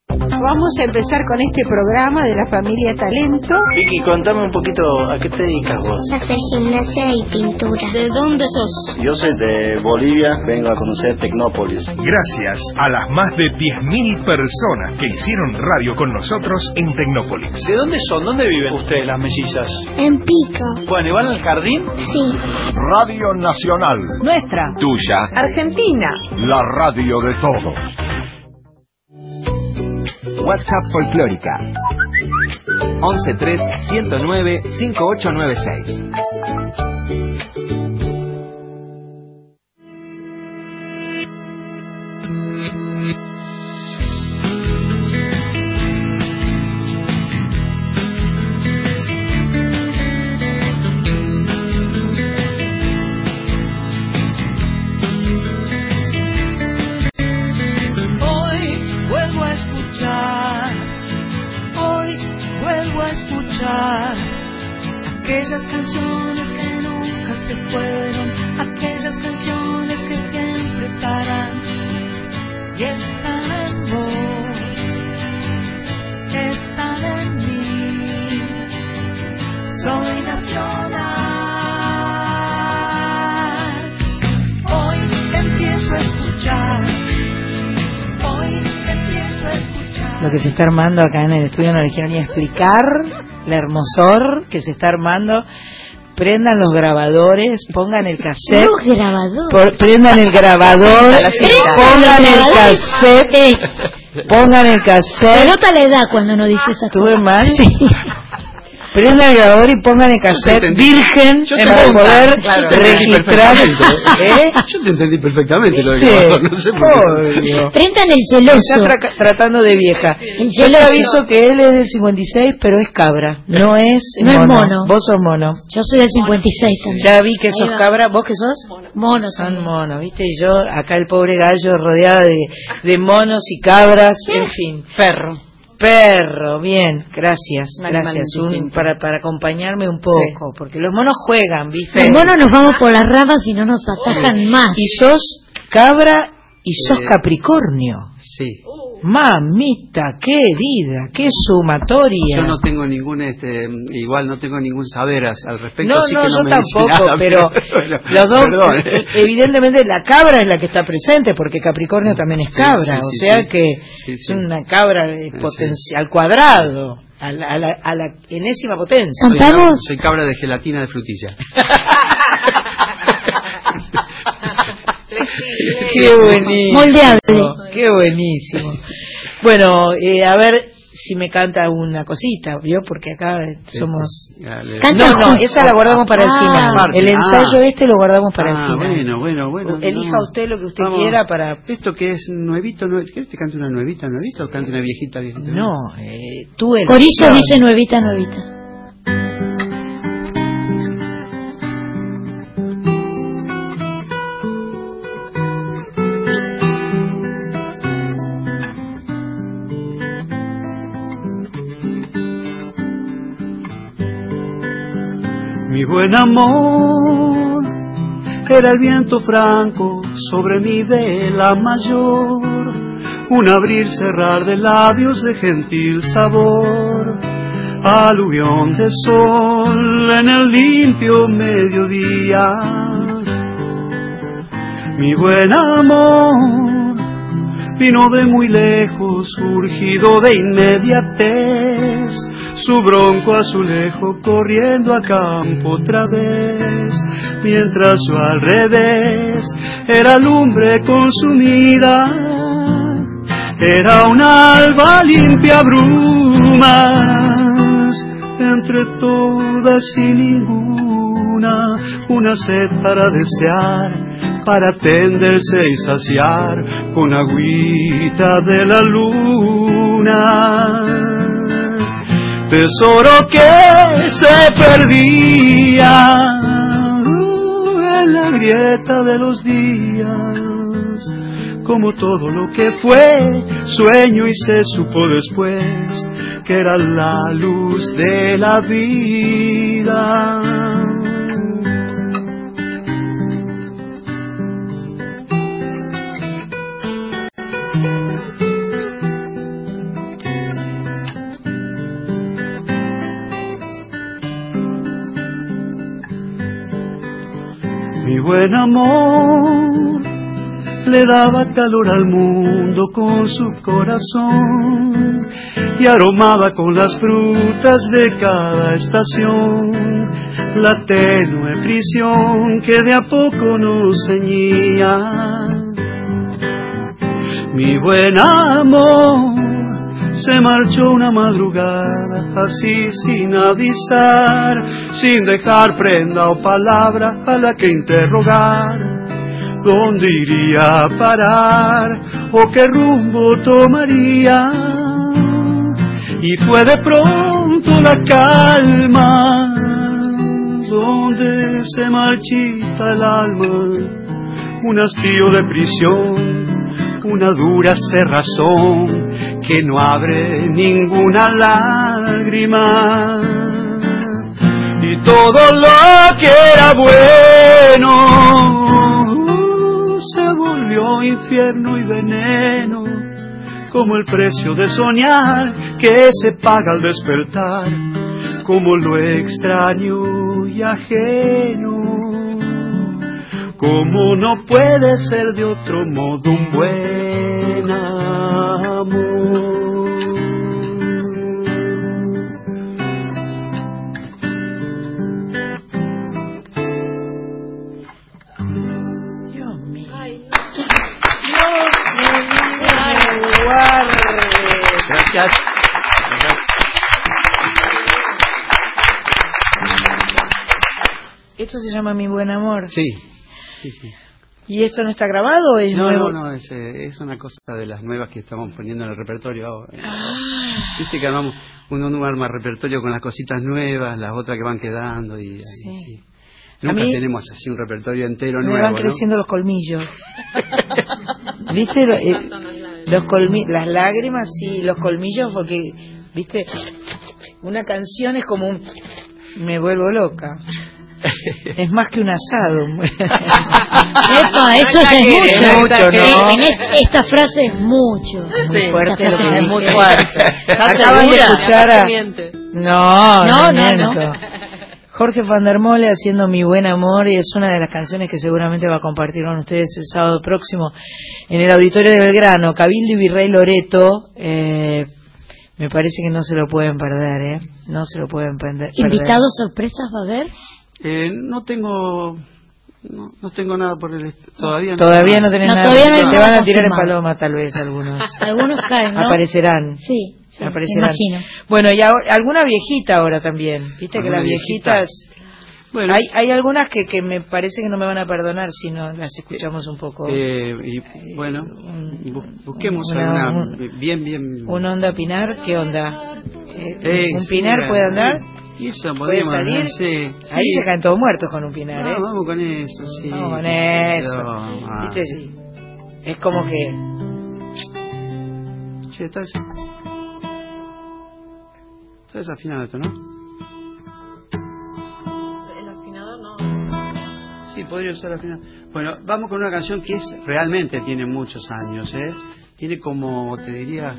Vamos a empezar con este programa de la familia Talento. Vicky, contame un poquito a qué te dedicas vos. Hacer gimnasia y pintura. ¿De dónde sos? Yo soy de Bolivia, vengo a conocer Tecnópolis. Gracias a las más de 10.000 personas que hicieron radio con nosotros en Tecnópolis. ¿De dónde son? ¿Dónde viven ustedes, las mellizas? En pico. Bueno, ¿y van al jardín? Sí. Radio Nacional. Nuestra. Tuya. Argentina. La radio de todos. WhatsApp folclórica. 113 109 5896. canciones que nunca se fueron, aquellas canciones que siempre estarán y estarán vos, están en mí. Soy nacional. Hoy empiezo a escuchar. Hoy empiezo a escuchar. Lo que se está armando acá en el estudio no le quiero ni explicar la hermosor que se está armando. Prendan los grabadores, pongan el cassette. Los grabadores. por- prendan el grabador, pongan el cassette, pongan el Se cassette. nota la edad cuando uno dice esa Estuve mal. Prendan el grabador y pongan el cassette virgen para poder claro, registrar. ¿Eh? Yo te entendí perfectamente lo de Sí, grabador, no sé por qué. Prendan el Está celoso. tra- tratando de vieja. El Yo celoso. aviso que él es del 56, pero es cabra. No es No es mono. mono. Vos sos mono. Yo soy del 56 también. Ya vi que sos cabra. ¿Vos qué sos? Mono Son también. monos, ¿viste? Y yo, acá el pobre gallo rodeada de, de monos y cabras, en fin. Perro. Perro, bien, gracias, animal gracias. Un- para, para acompañarme un poco, porque los monos juegan, ¿viste? Los monos nos vamos por las ramas y no nos atajan más. Y sos cabra y sos Eh, Capricornio. Sí. Mamita querida, qué sumatoria. Yo no tengo ningún, este, igual no tengo ningún saber al respecto. No, así no, que yo me tampoco, nada, pero bueno, los dos, perdón, ¿eh? evidentemente la cabra es la que está presente, porque Capricornio también es cabra, sí, o sí, sea sí. que Sí, es una cabra eh, potencia- al cuadrado, a la, a la- a la enésima potencia. Soy, soy cabra de gelatina de frutilla. Qué buenísimo. Moldeable. Qué buenísimo. Bueno, eh, a ver si me canta una cosita, ¿vio? Porque acá somos... Dale. No, no, esa la guardamos para el Ah, final. aparte. El ensayo Ah. este lo guardamos para el Ah, final. bueno, bueno, bueno. Elija no. usted lo que usted Vamos. quiera para... Esto que es nuevito, nue- ¿quieres que cante una nuevita, nuevita o cante una viejita, viejita? No, eh, tú eres... Corizo dice nuevita, nuevita. Buen amor. Era el viento franco sobre mi vela mayor, un abrir cerrar de labios de gentil sabor, aluvión de sol en el limpio mediodía. Mi buen amor vino de muy lejos, surgido de inmediatez, su bronco azulejo corriendo a campo otra vez, mientras al revés era lumbre consumida, era una alba limpia brumas, entre todas y ninguna, una sed para desear, para tenderse y saciar con agüita de la luna tesoro que se perdía uh, en la grieta de los días, como todo lo que fue sueño y se supo después que era la luz de la vida. Buen amor le daba calor al mundo con su corazón y aromaba con las frutas de cada estación la tenue prisión que de a poco nos ceñía. Mi buen amor se marchó una madrugada, así sin avisar, sin dejar prenda o palabra a la que interrogar. ¿Dónde iría a parar o qué rumbo tomaría? Y fue de pronto la calma, donde se marchita el alma, un hastío de prisión, una dura cerrazón que no abre ninguna lágrima. Y todo lo que era bueno se volvió infierno y veneno, como el precio de soñar que se paga al despertar, como lo extraño y ajeno. Como no puede ser de otro modo un buen amor. Esto se llama Mi Buen Amor. Sí, sí, sí. ¿Y esto no está grabado? Es no, nuevo? no, no, es, eh, es, una cosa de las nuevas que estamos poniendo en el repertorio ah. Viste que armamos, uno, uno arma repertorio con las cositas nuevas, las otras que van quedando y... Nunca tenemos así un repertorio entero me nuevo. Me van creciendo los colmillos. ¿Viste? Eh, los colmi las lágrimas y los colmillos porque, ¿viste? Una canción es como un... Me vuelvo loca. Es más que un asado. Epa, eso No es exageres, mucho. no. En es- esta frase es mucho. Muy fuerte lo que es muy fuerte. Acaban de escuchar a... No, No, no, no, no. Jorge Van der Mole haciendo Mi Buen Amor y es una de las canciones que seguramente va a compartir con ustedes el sábado próximo en el Auditorio de Belgrano, Cabildo y Virrey Loreto. eh, me parece que no se lo pueden perder, ¿eh? No se lo pueden perder. ¿Invitados sorpresas va a haber? Eh, no tengo no, no tengo nada por el todavía no Todavía no tenés No, nada. todavía no hay Te van a tirar en paloma tal vez algunos. Algunos caen, ¿no? Aparecerán. Sí, sí, Aparecerán. imagino. Bueno, y ahora- alguna viejita ahora también. Viste que ¿Alguna las viejita? viejitas... hay, hay algunas que, que me parece que no me van a perdonar si no las escuchamos un poco. Eh, y bueno bu- busquemos una- alguna bien bien ¿Un onda Pinar? ¿Qué onda? Eh, Eh, ¿Un sí, Pinar puede andar? Y eso ¿Puede podríamos salir? sí, Ahí sí. se caen todos muertos con un Pinar, Ah, ¿eh? vamos con eso sí Vamos con eso. ah. Viste, sí. Es como que... Che, está eso. Está desafinado esto, ¿no? El afinador no. Sí, podría usar al final. Bueno, vamos con una canción que es realmente tiene muchos años, ¿eh? Tiene como, te diría...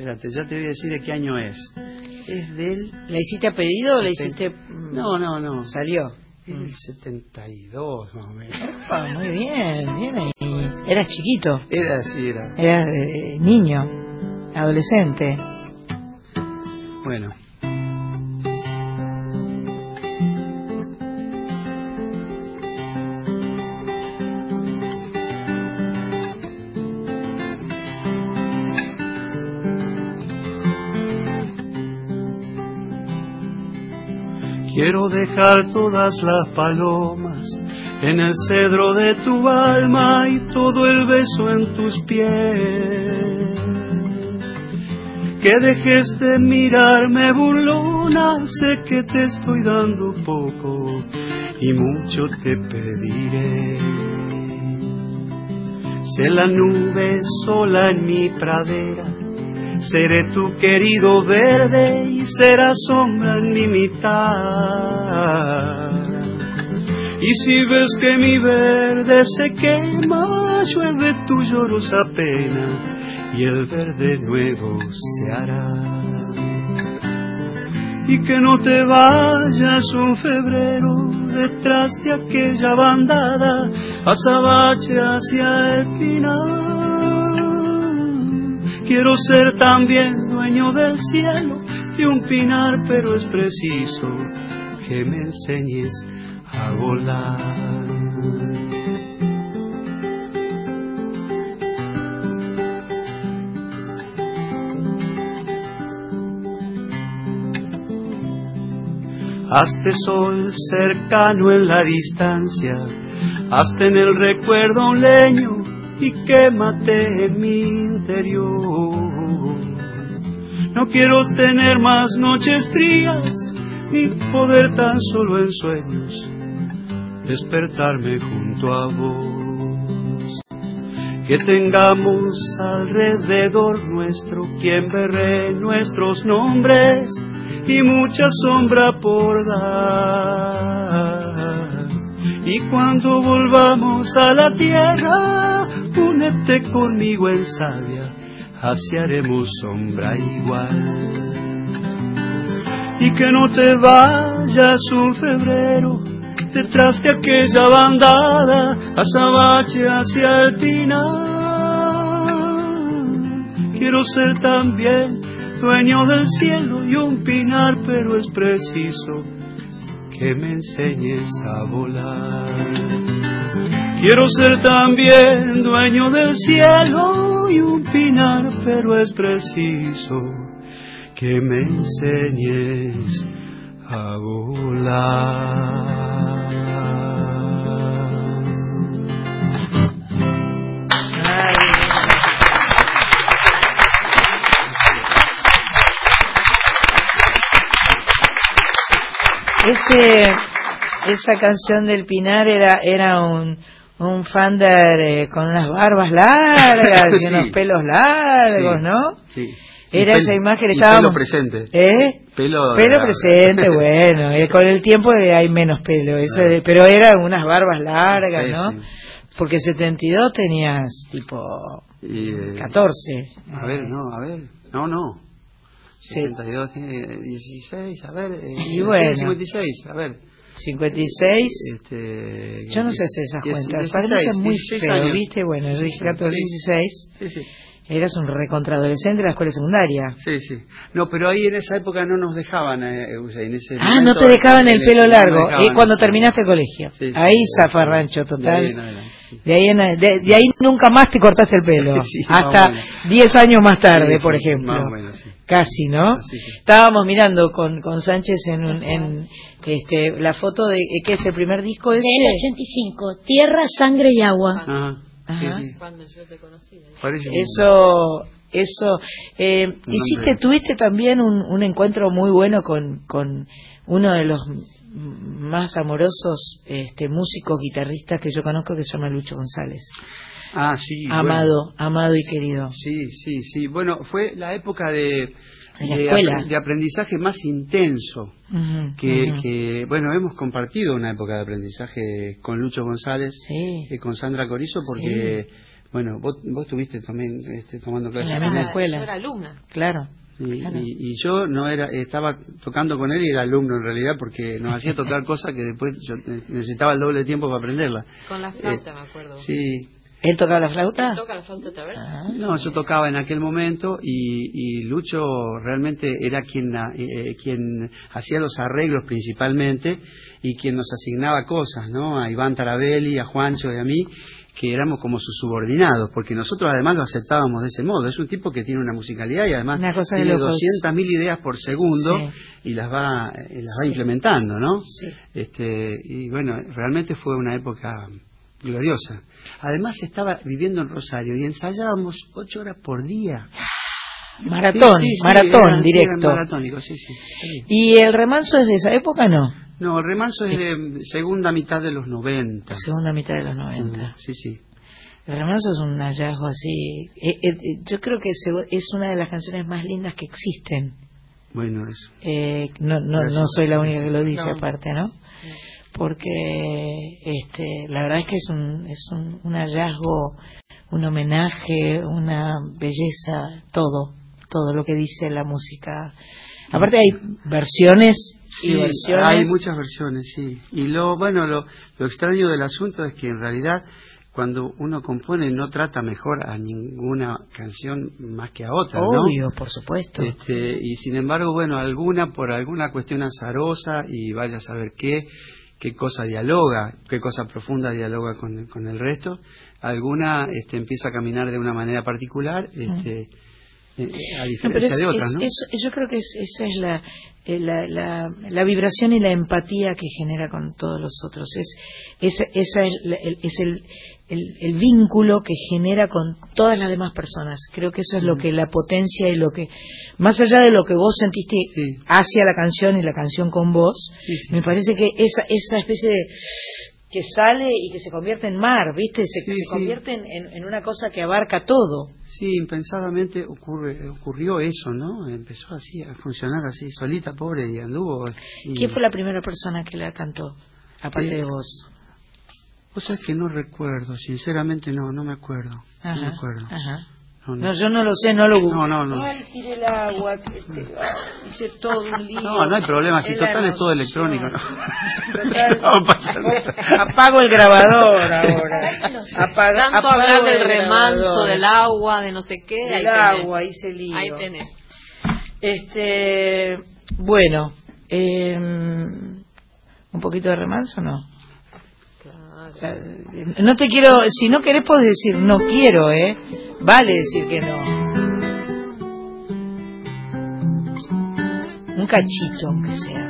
Espérate, ya te voy a decir de qué año es. Es del... ¿La hiciste a pedido o la hiciste...? mm, No, no, no. Salió. Es del 72, más o menos. Ah, muy bien, bien ahí. Eras chiquito. Era, sí, era. Eras eh, niño, adolescente. Bueno. Quiero dejar todas las palomas en el cedro de tu alma y todo el beso en tus pies. Que dejes de mirarme burlona, sé que te estoy dando poco y mucho te pediré. Sé la nube sola en mi pradera, seré tu querido verde y será sombra en mi mitad. Y si ves que mi verde se quema, llueve tu llorosa pena y el verde nuevo se hará. Y que no te vayas un febrero detrás de aquella bandada, azabache hacia el final. Quiero ser también dueño del cielo, de un pinar, pero es preciso que me enseñes a volar. Hazte sol cercano en la distancia, hazte en el recuerdo un leño y quémate en mi interior. No quiero tener más noches frías, ni poder tan solo en sueños despertarme junto a vos. Que tengamos alrededor nuestro quien berre nuestros nombres y mucha sombra por dar. Y cuando volvamos a la tierra, únete conmigo en sabia, así haremos sombra igual. Y que no te vayas un febrero detrás de aquella bandada, azabache hacia el pinar. Quiero ser también dueño del cielo y un pinar, pero es preciso que me enseñes a volar. Quiero ser también dueño del cielo y un pinar, pero es preciso que me enseñes a volar. Ese, esa canción del Pinar era, era un, un Fander eh, con unas barbas largas y Sí. unos pelos largos, Sí, ¿no? Sí. Era Y esa imagen, y estábamos... Pelo presente. ¿Eh? Pelo, Pelo la- presente, bueno, y con el tiempo eh, hay menos pelo, eso de- pero eran unas barbas largas, Sí, ¿no? sí. Porque 72 tenías tipo Y, eh, 14. A ver, no, a ver. No, no. 72 tiene 16, a ver. eh, Y bueno. 56, a ver. 56. Este, Yo no sé hacer esas cuentas. 16, Para mí son muy 16 feo, años. ¿viste? Bueno, yo dije 14, Sí. 16. Sí, sí. Eras un recontraadolescente de la escuela secundaria. Sí, sí. No, pero ahí en esa época no nos dejaban, eh, en ese Ah, momento, no te dejaban el pelo no largo. eh, cuando terminaste el colegio. Sí, sí, ahí sí, zafarrancho De total. ahí. De ahí, en de, de ahí nunca más te cortaste el pelo. Hasta menos. 10 años más tarde, Sí, por ejemplo. más o menos, sí. Casi, ¿no? Estábamos mirando con, con Sánchez en, un- en este, la foto de eh, que es el primer disco ese. Del 85, Tierra, Sangre y Agua. Ajá. Ajá. Cuando yo te conocí. Eso, eso. Eh, hiciste, tuviste también un, un encuentro muy bueno con, con uno de los más amorosos este, músicos, guitarristas que yo conozco, que se llama Lucho González. Ah, sí. amado, amado y querido. Sí, sí, sí. Bueno, fue la época de, De la de escuela. apre- de aprendizaje más intenso. Que, ujú. que, bueno, hemos compartido una época de aprendizaje con Lucho González y con Sandra Corizo porque, bueno, vos, vos estuviste también este, tomando clases En la escuela. Yo era alumna. Claro. Y, claro. y- y yo no era estaba tocando con él y era alumno en realidad porque nos hacía tocar cosas que después yo ne- necesitaba el doble de tiempo para aprenderla. Con la flauta, me acuerdo. Sí, ¿Él tocaba la flauta? ¿Toca la flauta otra vez? No, yo tocaba en aquel momento y, y Lucho realmente era quien, ah, eh, quien hacía los arreglos principalmente y quien nos asignaba cosas, ¿no? A Iván Tarabelli, a Juancho y a mí, que éramos como sus subordinados, porque nosotros además lo aceptábamos de ese modo. Es un tipo que tiene una musicalidad y además tiene locos. 200.000 ideas por segundo y las va, eh, las va implementando, ¿no? Este, y bueno, realmente fue una época gloriosa. Además estaba viviendo en Rosario y ensayábamos ocho horas por día. Maratón, Sí, sí, sí, maratón directo. maratónico, sí, sí. Sí. ¿Y el remanso es de esa época no? No, el remanso es de segunda mitad de los 90. Segunda mitad de los 90. Sí, sí. El remanso es un hallazgo así. eh, eh, eh, yo creo que es una de las canciones más lindas que existen. Bueno, eso. Eh, no, no, no soy la única que lo dice No. aparte, ¿no? Porque este, la verdad es que es un, es un, un hallazgo, un homenaje, una belleza, todo, todo lo que dice la música. Aparte hay versiones y Sí, versiones. hay muchas versiones, sí. Y lo bueno, lo, lo extraño del asunto es que en realidad cuando uno compone no trata mejor a ninguna canción más que a otra, ¿no? Obvio, por supuesto. Este, y sin embargo, bueno, alguna por alguna cuestión azarosa y vaya a saber qué, qué cosa dialoga, qué cosa profunda dialoga con, con el resto, alguna este, empieza a caminar de una manera particular, este, eh, a No, diferencia es- de otras, es- ¿no? eso- yo creo que es- esa es la, eh, la, la, la vibración y la empatía que genera con todos los otros. Es, esa esa es, la- el, es el, el, el vínculo que genera con todas las demás personas. Creo que eso es lo que la potencia y lo que, más allá de lo que vos sentiste hacia la canción y la canción con vos, me parece que esa, esa especie de que sale y que se convierte en mar, ¿viste? Se, se convierte en, una cosa que abarca todo. Sí, impensadamente ocurre, ocurrió eso, ¿no? Empezó así a funcionar así, solita, pobre, y anduvo. y- ¿Quién fue la primera persona que la cantó? Aparte Eh, de vos. Vos sabés que no recuerdo, sinceramente no, no me acuerdo. no me acuerdo. ajá. No, No, yo no lo sé, no lo No, no, no. Ay, tiré el agua, este, hice todo un lío. No, no hay problema, si total es todo electrónico. ¿no? Total, apago el grabador ahora. Apaga, Tanto apago hablar del el remanso, grabador. del agua, de no sé qué. Del ahí tenés. agua, hice lío. Ahí tenés. Este, bueno, eh, un poquito de remanso, ¿no? No te quiero, si no querés puedes decir no quiero, ¿eh? Vale decir que no. Un cachito, aunque sea.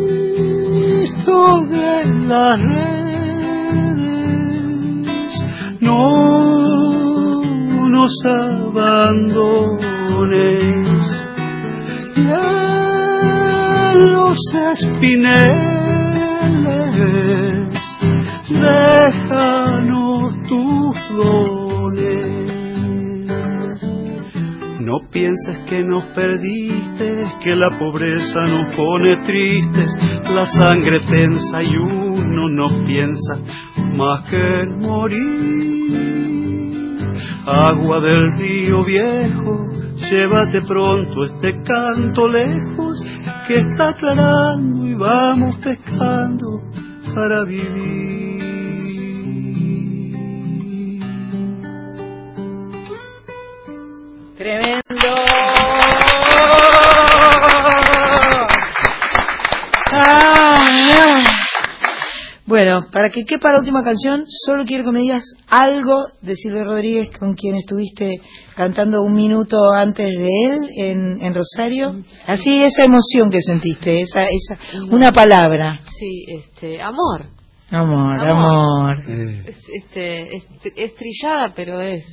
Cristo de las redes, no nos abandones. Ya los espineles, déjanos tus dones. No pienses que nos perdiste, que la pobreza nos pone tristes, la sangre tensa y uno no piensa más que en morir. Agua del río viejo, llévate pronto este canto lejos, que está aclarando y vamos pescando para vivir. Tremendo. Ah, Bueno, para que quepa la última canción, solo quiero que me digas algo de Silvio Rodríguez, con quien estuviste cantando un minuto antes de él en, en Rosario. Así, esa emoción que sentiste, esa, esa, una palabra. Sí, este, amor. Amor, Amor. amor. Es, este, es, es trillada, pero es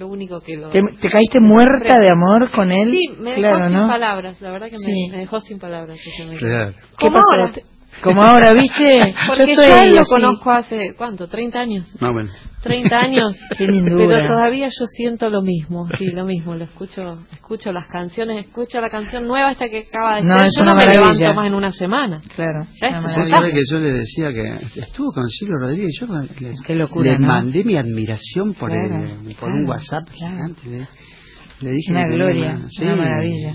lo único que lo... ¿Te, te caíste muerta de amor con él? Sí, me dejó claro, sin ¿no? palabras, la verdad que me- Sí. me, dejó sin palabras. me- Claro. ¿Qué pasó? Como ahora, ¿viste? Porque yo, estoy a él lo así. conozco hace, ¿cuánto? ¿30 años? Ah, bueno. 30 años. Pero todavía yo siento lo mismo, sí, lo mismo. Lo escucho, escucho las canciones, escucho la canción nueva esta que acaba de No, ser. Yo una no me maravilla. levanto más en una semana. Claro. Ya una es Vos maravilla. sabés que yo le decía que estuvo con Silvio Rodríguez, yo le, Qué locura, le ¿no? mandé mi admiración por, Claro, el- por claro, un WhatsApp gigante. Le, le dije Una gloria, una- sí. una maravilla.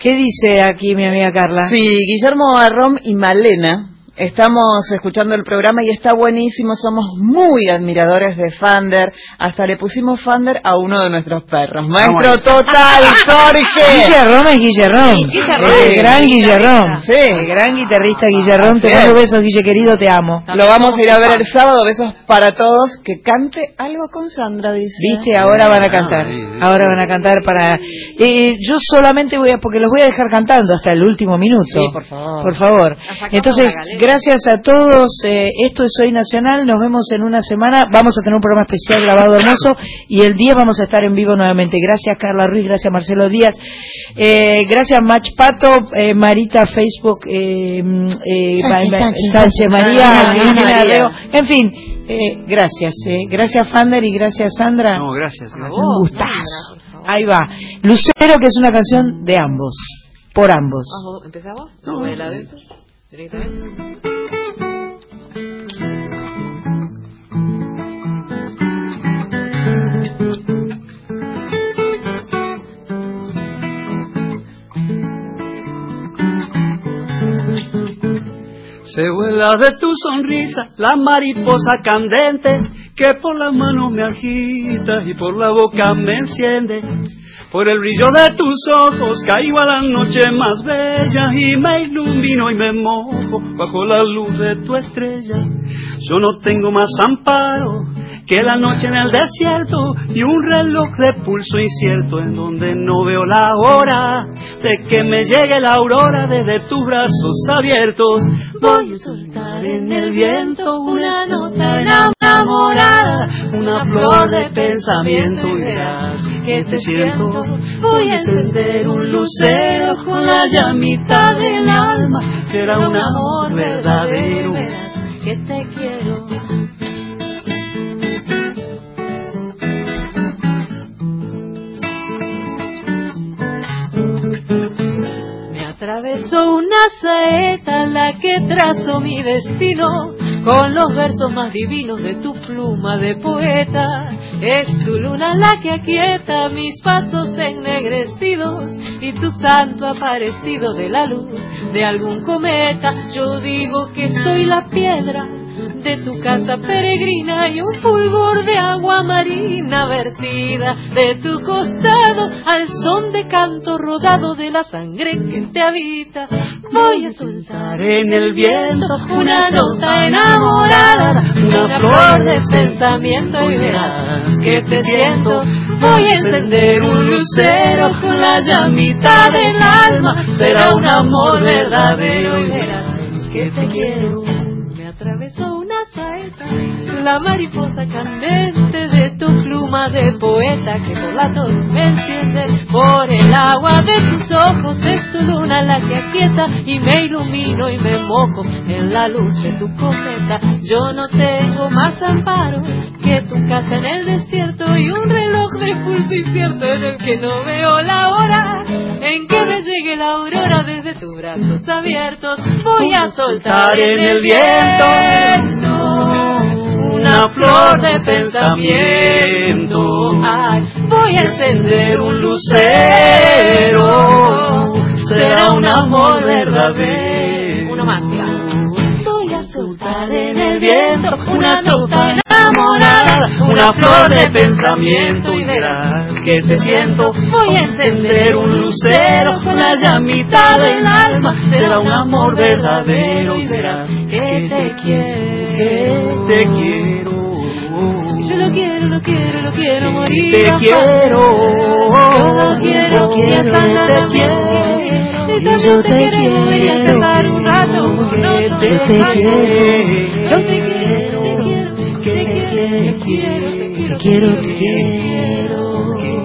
¿Qué dice aquí mi amiga Carla? Sí, Guillermo Arrom y Malena. Estamos escuchando el programa y está buenísimo. Somos muy admiradores de Fander. Hasta le pusimos Fander a uno de nuestros perros. Maestro total, Jorge. Guillerrón es. Sí, Guillerrón. El gran Guillerrón. Sí. El gran guitarrista Guillerrón. Te Así mando es. besos, Guille querido, te amo. Lo vamos a ir a ver el sábado. Besos para todos. Que cante algo con Sandra, dice. Viste, ahora van a cantar. Ahora van a cantar para. Eh, yo solamente voy a. Porque los voy a dejar cantando hasta el último minuto. Sí, por favor. Por favor. Entonces. Gracias a todos. eh, esto es Hoy Nacional. Nos vemos en una semana. Vamos a tener un programa especial grabado hermoso. Y el día vamos a estar en vivo nuevamente. Gracias, Carla Ruiz. Gracias, Marcelo Díaz. Eh, gracias, Mach Pato. eh, Marita, Facebook. Eh, mm, eh, Sánchez, Sánchez, Sánchez María. María, María. En fin. eh, gracias. eh. Gracias, Fander. Y gracias, Sandra. No, gracias. gracias. Un gustazo. Ahí va. Lucero, que es una canción de ambos. Por ambos. ¿Vamos- ¿Empezamos? No, voy al Se vuela de tu sonrisa la mariposa candente que por la mano me agita y por la boca me enciende. Por el brillo de tus ojos caigo a la noche más bella y me ilumino y me mojo bajo la luz de tu estrella. Yo no tengo más amparo que la noche en el desierto y un reloj de pulso incierto en donde no veo la hora de que me llegue la aurora desde tus brazos abiertos. Voy a soltar en el viento una nota enamorada, una flor de pensamiento y verás que te siento. Voy a encender un lucero con la llamita del alma, será un amor verdadero. Que te quiero. atravesó una saeta la que trazó mi destino con los versos más divinos de tu pluma de poeta. Es tu luna la que aquieta mis pasos ennegrecidos y tu santo aparecido de la luz de algún cometa. Yo digo que soy la piedra de tu casa peregrina y un fulgor de agua marina vertida de tu costado al son de canto rodado de la sangre que te habita. Voy a soltar en el viento una nota enamorada, una flor de pensamiento y verás que te siento. Voy a encender un lucero con la llamita del alma, será un amor verdadero y verás que te quiero. Atravesó la mariposa candente de tu pluma de poeta que por la me enciende, por el agua de tus ojos es tu luna la que aquieta y me ilumino y me mojo en la luz de tu cometa. Yo no tengo más amparo que tu casa en el desierto y un reloj de pulso incierto en el que no veo la hora en que me llegue la aurora desde tus brazos abiertos. Voy a soltar en el viento una flor de pensamiento. Ay, voy a encender un lucero. Será un amor verdadero. Uno más, Voy a soltar en el viento una nota enamorada, una flor de pensamiento y verás que te siento. Voy a encender un lucero la llamita del alma. Será un amor verdadero y verás que te quiero, que te quiero. Quiero, lo quiero, lo quiero morir. Te quiero, lo quiero, quiero, te quiero. Yo te quiero, voy a estar un rato con nosotros. Te quiero, yo te quiero, te quiero, te quiero, te quiero, te quiero, te quiero.